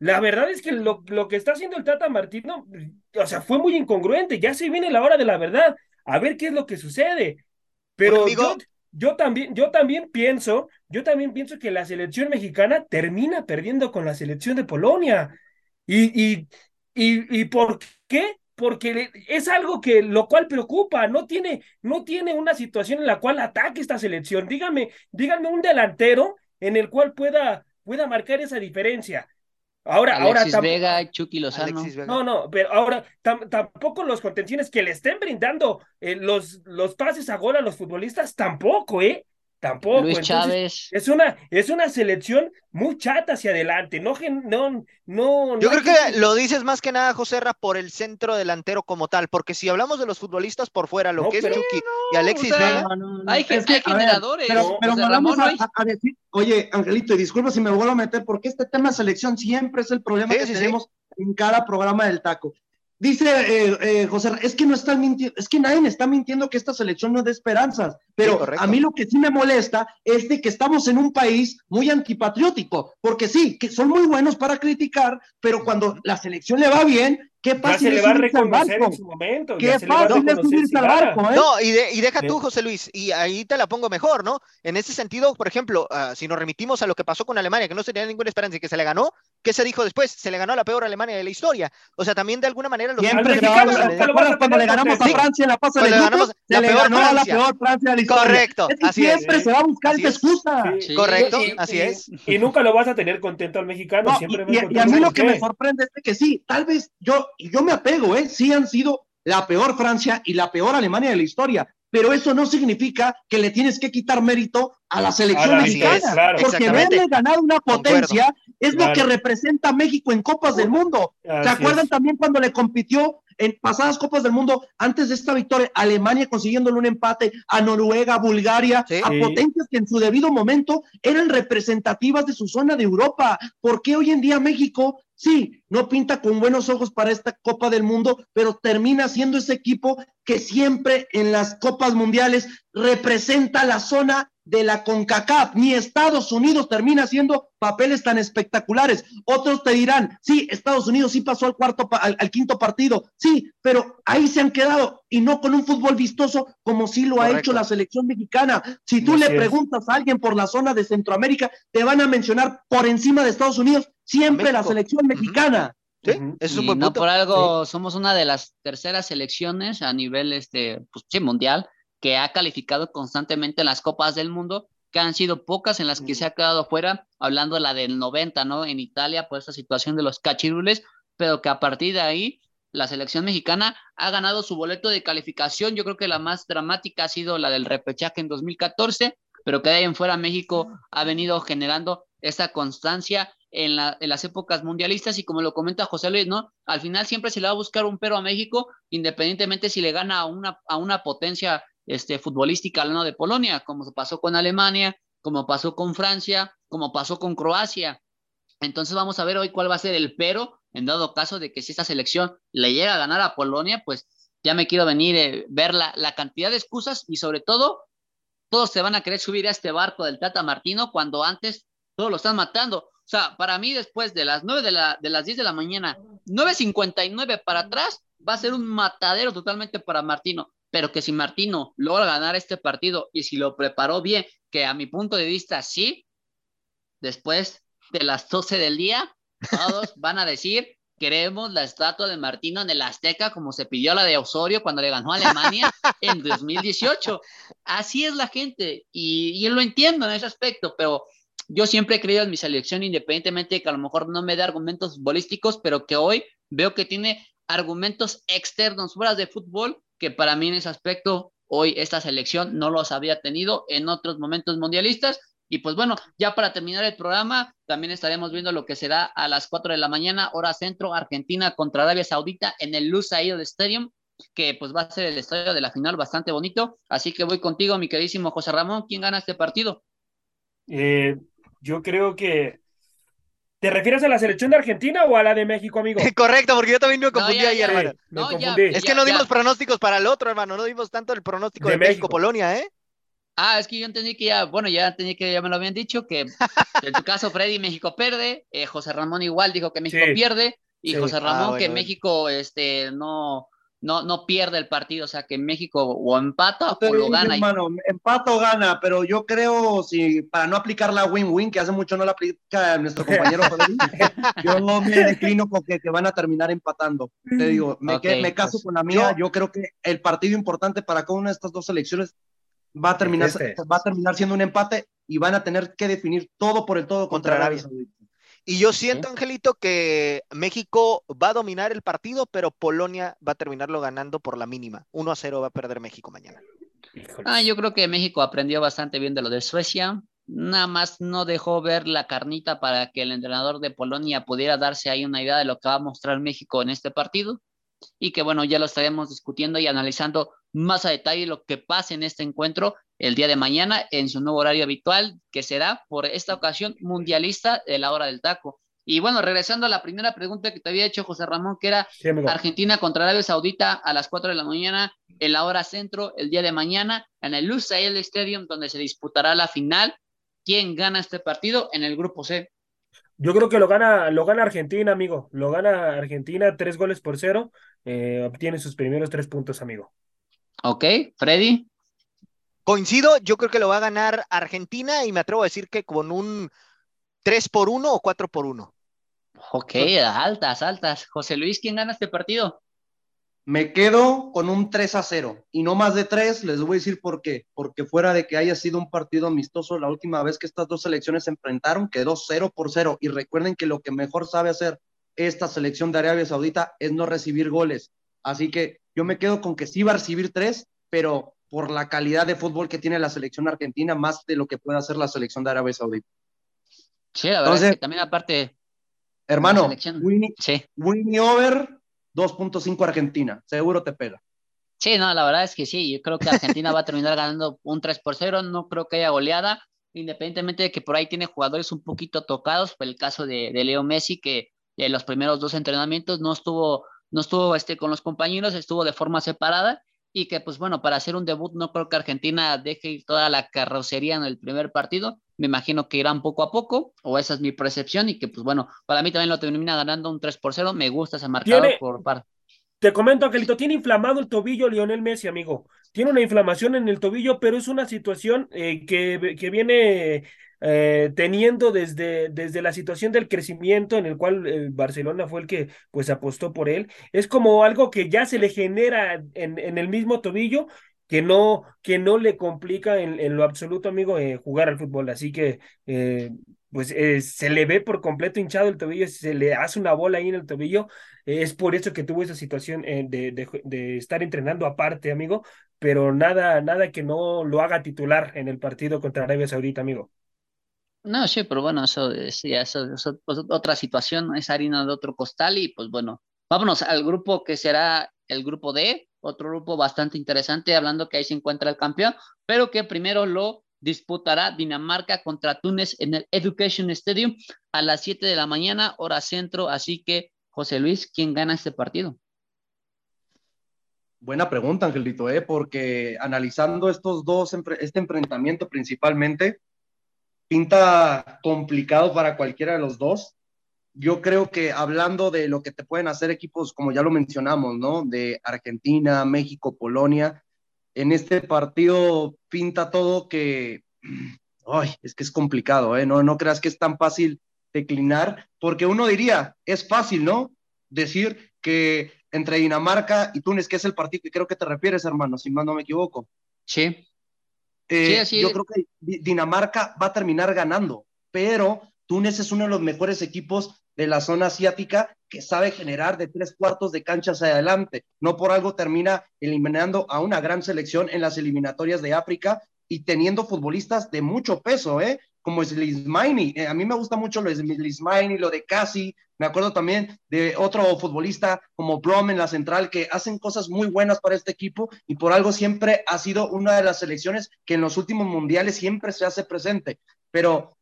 D: La verdad es que lo, lo que está haciendo el Tata Martino, o sea, fue muy incongruente. Ya se viene la hora de la verdad. A ver qué es lo que sucede. Pero yo, yo, también, yo también pienso, yo también pienso que la selección mexicana termina perdiendo con la selección de Polonia. ¿Y, y, y, y por qué? Porque es algo que lo cual preocupa, no tiene, no tiene una situación en la cual ataque esta selección. Dígame, díganme un delantero en el cual pueda, pueda marcar esa diferencia. Ahora,
A: Alexis
D: ahora
A: Vega, Chucky Lozano.
D: No, no, pero ahora tampoco los contenciones que le estén brindando eh, los, los pases a gol a los futbolistas, tampoco, ¿eh? Tampoco.
A: Luis Chávez.
D: Es una, es una selección muy chata hacia adelante. No, no, no.
B: Yo creo que, lo dices más que nada, José Ra, por el centro delantero como tal, porque si hablamos de los futbolistas por fuera, lo que es Chucky y Alexis Vega.
A: hay, generadores.
C: pero, vamos a, decir, oye, Angelito, y disculpa si me vuelvo a meter, porque este tema de selección siempre es el problema que tenemos en cada programa del taco. Dice eh, eh, José, es que no están mintiendo, es que nadie está mintiendo que esta selección no da esperanzas, pero a mí lo que sí me molesta es de que estamos en un país muy antipatriótico, porque sí, que son muy buenos para criticar, pero cuando la selección le va bien, Qué fácil
D: se le va a reconocer en su momento.
C: Qué fácil es subirse al barco, ¿eh?
B: No, y, y deja tú, José Luis, y ahí te la pongo mejor, ¿no? En ese sentido, por ejemplo, uh, si nos remitimos a lo que pasó con Alemania, que no se tenía ninguna esperanza y que se le ganó, ¿qué se dijo después? Se le ganó a la peor Alemania de la historia. O sea, también de alguna manera los
C: Siempre se cuando le ganamos a Francia en la fase de grupos? Se le ganó a la peor Francia de la historia.
B: Correcto,
C: es que así siempre se va a buscar esa excusa.
B: Correcto, así es.
D: Y nunca lo vas a tener contento al mexicano. Siempre
C: y a mí lo que me sorprende es que sí, tal vez yo, yo me apego, ¿eh? Sí han sido la peor Francia y la peor Alemania de la historia, pero eso no significa que le tienes que quitar mérito a la selección mexicana, porque verle ganar una potencia es lo que representa México en Copas del Mundo. ¿Se acuerdan también cuando le compitió en pasadas Copas del Mundo, antes de esta victoria, Alemania consiguiéndole un empate a Noruega, Bulgaria,
B: Sí.
C: a potencias que en su debido momento eran representativas de su zona de Europa. ¿Por qué hoy en día México, sí, no pinta con buenos ojos para esta Copa del Mundo, pero termina siendo ese equipo que siempre en las Copas Mundiales representa la zona de la CONCACAF, ni Estados Unidos termina haciendo papeles tan espectaculares. Otros te dirán, sí, Estados Unidos sí pasó al cuarto, pa- al, al quinto partido, sí, pero ahí se han quedado y no con un fútbol vistoso como sí lo ha hecho la selección mexicana. Si tú
D: Así
C: le
D: es.
C: preguntas a alguien por la zona de Centroamérica, te van a mencionar por encima de Estados Unidos siempre la selección mexicana.
A: Y no por algo somos una de las terceras selecciones a nivel este, pues, sí, mundial que ha calificado constantemente en las Copas del Mundo, que han sido pocas en las que se ha quedado fuera, hablando de la del 90, ¿no? En Italia, por esta situación de los cachirules, pero que a partir de ahí la selección mexicana ha ganado su boleto de calificación. Yo creo que la más dramática ha sido la del repechaje en 2014, pero que de ahí en fuera México ha venido generando esa constancia en, la, en las épocas mundialistas y como lo comenta José Luis, ¿no? Al final siempre se le va a buscar un pero a México, independientemente si le gana a una, a una potencia este, futbolística hablando de Polonia, como pasó con Alemania, como pasó con Francia, como pasó con Croacia. Entonces vamos a ver hoy cuál va a ser el pero, en dado caso de que si esta selección le llega a ganar a Polonia, pues ya me quiero venir a eh, ver la, la cantidad de excusas y sobre todo, todos se van a querer subir a este barco del Tata Martino cuando antes todos lo están matando. O sea, para mí después de las 9 de, la, de las 10 de la mañana, 9.59 para atrás, va a ser un matadero totalmente para Martino. Pero que si Martino logra ganar este partido y si lo preparó bien, que a mi punto de vista sí, después de las 12 del día, todos [LAUGHS] van a decir, queremos la estatua de Martino en el Azteca como se pidió la de Osorio cuando le ganó a Alemania en 2018. Así es la gente y, y yo lo entiendo en ese aspecto, pero yo siempre he creído en mi selección, independientemente de que a lo mejor no me dé argumentos futbolísticos, pero que hoy veo que tiene argumentos externos fuera de fútbol, que para mí en ese aspecto hoy esta selección no los había tenido en otros momentos mundialistas. Y pues bueno, ya para terminar el programa, también estaremos viendo lo que será a las 4 de la mañana, hora centro, Argentina contra Arabia Saudita en el Lusail Stadium, que pues va a ser el estadio de la final bastante bonito. Así que voy contigo, mi queridísimo José Ramón. ¿Quién gana este partido?
D: Eh, yo creo que. ¿Te refieres a la selección de Argentina o a la de México, amigo? [LAUGHS]
B: Correcto, porque yo también me confundí
A: No, ya,
B: ahí,
A: ya.
B: hermano.
D: Me
A: No, ya,
D: confundí.
B: Es que
A: Ya,
B: no
A: ya.
B: dimos pronósticos para el otro, hermano. No dimos tanto el pronóstico
D: De
B: de,
D: México.
B: México-Polonia, ¿eh?
A: Ah, es que yo entendí que ya, bueno, ya entendí que ya me lo habían dicho, que [LAUGHS] en tu caso Freddy México pierde, eh, José Ramón igual dijo que México
D: Sí.
A: pierde, y
D: Sí.
A: José
B: Ah,
A: Ramón
B: bueno,
A: que
B: bueno.
A: México este, no, no, no pierde el partido, o sea que México o empata o lo gana. y-
C: empata o gana, pero yo creo, si para no aplicar la win-win, que hace mucho no la aplica nuestro [LAUGHS] compañero yo no me [LAUGHS] declino con que, que van a terminar empatando. Te digo, me,
A: Ok,
C: que- me caso
A: pues,
C: con la mía,
B: yo-
C: yo, creo que el partido importante para cada una de estas dos selecciones va a terminar,
D: Este.
C: va a terminar siendo un empate y van a tener que definir todo por el todo contra,
B: Contra
C: Arabia
B: Arabia.
C: Saudita.
B: Y yo siento, Angelito, que México va a dominar el partido, pero Polonia va a terminarlo ganando por la mínima. 1 a 0 va a perder México mañana.
A: Ah, yo creo que México aprendió bastante bien de lo de Suecia. Nada más no dejó ver la carnita para que el entrenador de Polonia pudiera darse ahí una idea de lo que va a mostrar México en este partido. Y que bueno, ya lo estaremos discutiendo y analizando más a detalle lo que pase en este encuentro el día de mañana en su nuevo horario habitual, que será por esta ocasión mundialista de la hora del taco. Y bueno, regresando a la primera pregunta que te había hecho José Ramón, que era
D: Sí.
A: Argentina contra Arabia Saudita a las 4 de la mañana en la hora centro el día de mañana en el Lusail Stadium donde se disputará la final. ¿Quién gana este partido en el grupo C?
D: Yo creo que lo gana, lo gana Argentina, amigo. Lo gana Argentina, tres goles por cero. Eh, obtiene sus primeros tres puntos, amigo.
A: Ok, Freddy.
B: Coincido, yo creo que lo va a ganar Argentina y me atrevo a decir que con un 3 por 1 o 4 por 1.
A: Ok, altas, altas. José Luis, ¿quién gana este partido?
C: Me quedo con un 3 a 0 y no más de 3, les voy a decir por qué. Porque fuera de que haya sido un partido amistoso, la última vez que estas dos selecciones se enfrentaron quedó 0 por 0. Y recuerden que lo que mejor sabe hacer esta selección de Arabia Saudita es no recibir goles. Así que yo me quedo con que sí va a recibir 3, pero por la calidad de fútbol que tiene la selección argentina, más de lo que puede hacer la selección de Arabia Saudita.
A: Sí, la verdad es
C: Entonces-
A: que también aparte,
C: Hermano. Winnie,
A: sí.
C: Winnie over 2.5 Argentina, seguro te pega.
A: Sí, no, la verdad es que sí, yo creo que Argentina va a terminar ganando un 3 por 0, no creo que haya goleada, independientemente de que por ahí tiene jugadores un poquito tocados, por el caso de, de Leo Messi, que los primeros dos entrenamientos no estuvo, no estuvo este, con los compañeros, estuvo de forma separada, y que pues bueno, para hacer un debut no creo que Argentina deje ir toda la carrocería en el primer partido, me imagino que irán poco a poco, o esa es mi percepción, y que pues bueno, para mí también lo termina ganando un 3 por 0, me gusta ese marcador
D: Tiene-
A: por parte.
D: Te comento, Angelito, tiene inflamado el tobillo Lionel Messi, amigo. Tiene una inflamación en el tobillo, pero es una situación eh, que, que viene eh, teniendo desde, desde la situación del crecimiento en el cual el Barcelona fue el que pues apostó por él. Es como algo que ya se le genera en, en el mismo tobillo que no, que no le complica en, en lo absoluto, amigo, eh, jugar al fútbol. Así que eh, pues eh, se le ve por completo hinchado el tobillo, se le hace una bola ahí en el tobillo. Eh, es por eso que tuvo esa situación eh, de, de, de estar entrenando aparte, amigo, pero nada, nada que no lo haga titular en el partido contra Arabia Saudita, amigo.
A: No, sí, pero bueno, eso eso, pues, otra situación, es harina de otro costal y pues bueno, vámonos al grupo que será el grupo D, otro grupo bastante interesante, hablando que ahí se encuentra el campeón, pero que primero lo disputará Dinamarca contra Túnez en el Education Stadium a las 7 de la mañana, hora centro, así que José Luis, ¿quién gana este partido?
C: Buena pregunta, Angelito, ¿eh? porque analizando estos dos, este enfrentamiento principalmente, pinta complicado para cualquiera de los dos. Yo creo que hablando de lo que te pueden hacer equipos, como ya lo mencionamos, ¿no? De Argentina, México, Polonia, en este partido pinta todo que, ay, es que es complicado, ¿eh? No, no creas que es tan fácil declinar, porque uno diría, es fácil, ¿no? Decir que entre Dinamarca y Túnez, que es el partido que creo que te refieres, hermano, si más no me equivoco.
A: Sí.
C: Eh, sí yo creo que Dinamarca va a terminar ganando, pero Túnez es uno de los mejores equipos de la zona asiática que sabe generar de tres cuartos de cancha hacia adelante. No por algo termina eliminando a una gran selección en las eliminatorias de África y teniendo futbolistas de mucho peso, ¿eh? Como Slismaini. Eh, a mí me gusta mucho lo de Slismaini, lo de Casi. Me acuerdo también de otro futbolista como Brom en la central que hacen cosas muy buenas para este equipo y por algo siempre ha sido una de las selecciones que en los últimos mundiales siempre se hace presente. Pero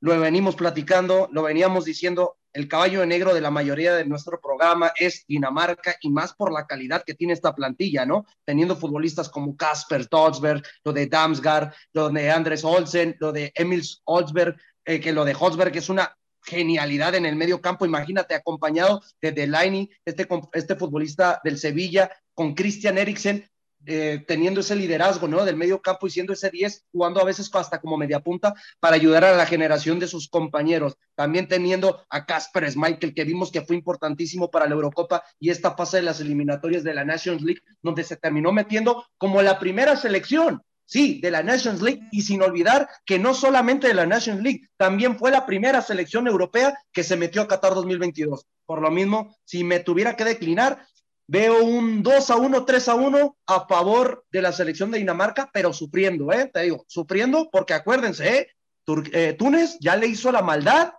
C: lo venimos platicando, lo veníamos diciendo, el caballo negro de la mayoría de nuestro programa es Dinamarca y más por la calidad que tiene esta plantilla, ¿no? Teniendo futbolistas como Kasper Dolsberg, lo de Damsgaard, lo de Andres Olsen, lo de Emil Olsberg, eh, que lo de Holzberg es una genialidad en el medio campo, imagínate acompañado de Delaney, este, este futbolista del Sevilla, con Christian Eriksen, eh, teniendo ese liderazgo, ¿no? Del medio campo y siendo ese 10, jugando a veces hasta como media punta para ayudar a la generación de sus compañeros. También teniendo a Casper Schmeichel, que vimos que fue importantísimo para la Eurocopa y esta fase de las eliminatorias de la Nations League, donde se terminó metiendo como la primera selección. Sí, de la Nations League y sin olvidar que no solamente de la Nations League, también fue la primera selección europea que se metió a Qatar 2022. Por lo mismo, si me tuviera que declinar, Veo un 2 a 1, 3 a 1 a favor de la selección de Dinamarca, pero sufriendo, ¿eh? Te digo, sufriendo porque acuérdense, ¿eh? Tur eh, Túnez ya le hizo la maldad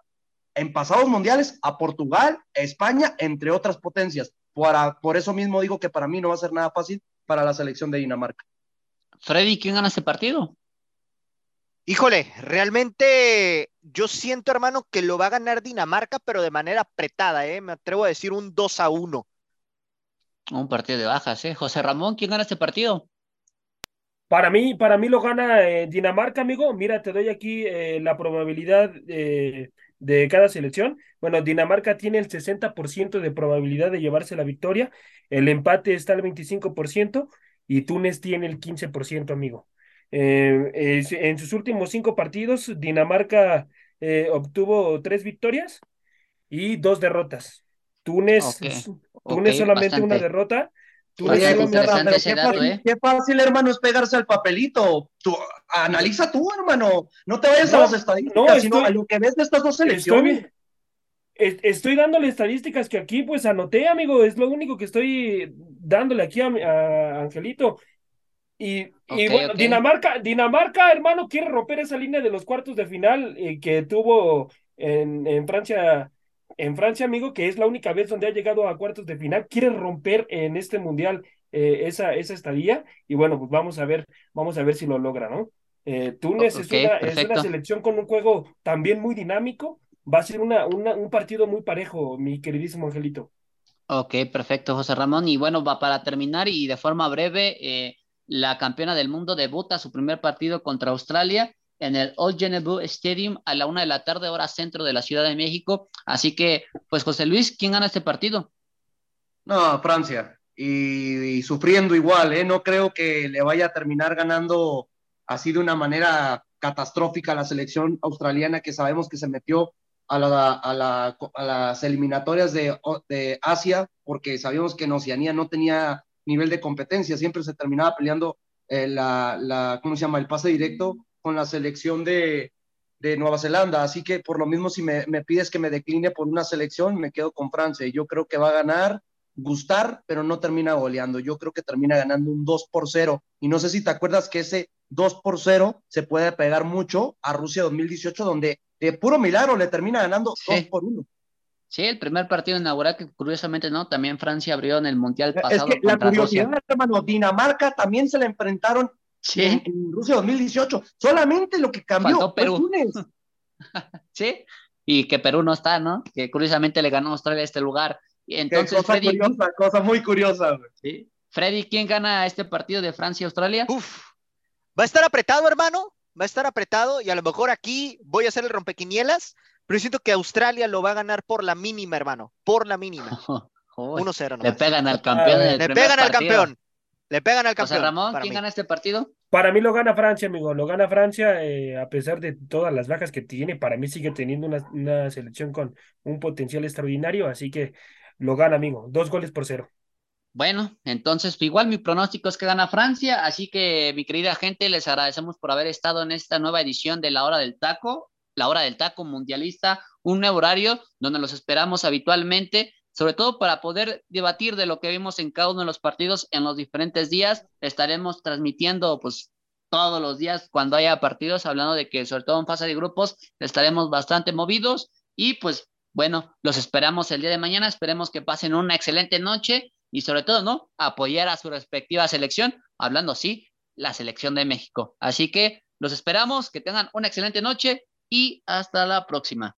C: en pasados mundiales a Portugal, a España, entre otras potencias. Por, por eso mismo digo que para mí no va a ser nada fácil para la selección de Dinamarca.
A: Freddy, ¿quién gana este partido?
B: Híjole, realmente yo siento, hermano, que lo va a ganar Dinamarca, pero de manera apretada, ¿eh? Me atrevo a decir un 2 a 1.
A: Un partido de bajas, ¿eh? José Ramón, ¿quién gana este partido?
D: Para mí, para mí lo gana eh, Dinamarca, amigo. Mira, te doy aquí eh, la probabilidad eh, de cada selección. Bueno, Dinamarca tiene el 60% de probabilidad de llevarse la victoria. El empate está al 25% y Túnez tiene el 15%, amigo. en sus últimos cinco partidos, Dinamarca obtuvo tres victorias y dos derrotas. Túnez,
A: okay.
D: Túnez
A: okay,
D: solamente
A: bastante.
D: una derrota.
A: Túnez
C: Oye,
A: Oye, interesante ese
C: qué,
A: dato,
C: fácil,
A: ¿eh?
C: qué fácil, hermano, es pegarse al papelito. Tú, analiza tú, hermano. No te vayas
D: No,
C: a las estadísticas,
D: no,
C: sino a lo que ves de estas dos selecciones.
D: Estoy, es- estoy dándole estadísticas que aquí pues anoté, amigo. Es lo único que estoy dándole aquí a, Angelito. Y, bueno. Dinamarca, Dinamarca, hermano, quiere romper esa línea de los cuartos de final eh, que tuvo en, en Francia en Francia, amigo, que es la única vez donde ha llegado a cuartos de final, quieren romper en este mundial eh, esa, esa estadía y bueno, pues vamos a ver, vamos a ver si lo logra, ¿no? Eh, Túnez es, una, es, una, selección con un juego también muy dinámico, va a ser una, una, un partido muy parejo, mi queridísimo Angelito.
A: Ok, perfecto, José Ramón. Y bueno, va para terminar y de forma breve, eh, la campeona del mundo debuta su primer partido contra Australia en el Old Genebu Stadium a la una de la tarde, hora centro de la Ciudad de México. Así que, pues José Luis, ¿quién gana este partido?
C: No, Francia. Y, sufriendo igual, ¿eh? No creo que le vaya a terminar ganando así de una manera catastrófica la selección australiana que sabemos que se metió a, la, a, la, a las eliminatorias de, de, Asia porque sabíamos que en Oceanía no tenía nivel de competencia, siempre se terminaba peleando eh, la, la, ¿cómo se llama?, el pase directo con la selección de, de Nueva Zelanda. Así que por lo mismo, si me, me, pides que me decline por una selección, me quedo con Francia. Yo creo que va a ganar, gustar, pero no termina goleando. Yo creo que termina ganando un 2 por 0. Y no sé si te acuerdas que ese 2 por 0 se puede pegar mucho a Rusia 2018, donde de puro milagro le termina ganando sí. 2 por 1.
A: Sí, el primer partido inaugural que curiosamente no, también Francia abrió en el Mundial pasado.
C: Es que la curiosidad, Rusia. hermano, Dinamarca también se le enfrentaron
A: Sí.
C: En, en, Rusia 2018. Solamente lo que cambió
A: Faltó Perú. [LAUGHS] sí, y que Perú no está, ¿no? Que curiosamente le ganó a Australia este lugar. Entonces,
C: cosa
A: Freddy,
C: curiosa, cosa muy curiosa.
A: ¿sí? Freddy, ¿quién gana este partido de Francia-Australia?
B: Uf, va a estar apretado, hermano. Va a estar apretado y a lo mejor aquí voy a hacer el rompequinielas, pero siento que Australia lo va a ganar por la mínima, hermano. Por la mínima. [LAUGHS] 1-0.
A: Le pegan al campeón.
B: Ah, le pegan al campeón. Le pegan al campeón.
A: José Ramón, ¿quién mí. gana este partido?
D: Para mí lo gana Francia, amigo. Lo gana Francia, eh, a pesar de todas las bajas que tiene. Para mí sigue teniendo una, una, selección con un potencial extraordinario. Así que lo gana, amigo. Dos goles por cero.
A: Bueno, entonces igual mi pronóstico es que gana Francia. Así que, mi querida gente, les agradecemos por haber estado en esta nueva edición de La Hora del Taco. La Hora del Taco Mundialista, un nuevo horario donde los esperamos habitualmente sobre todo para poder debatir de lo que vimos en cada uno de los partidos en los diferentes días. Estaremos transmitiendo pues todos los días cuando haya partidos, hablando de que sobre todo en fase de grupos estaremos bastante movidos y pues bueno, los esperamos el día de mañana, esperemos que pasen una excelente noche y sobre todo, ¿no? Apoyar a su respectiva selección, hablando sí, la selección de México. Así que los esperamos, que tengan una excelente noche y hasta la próxima.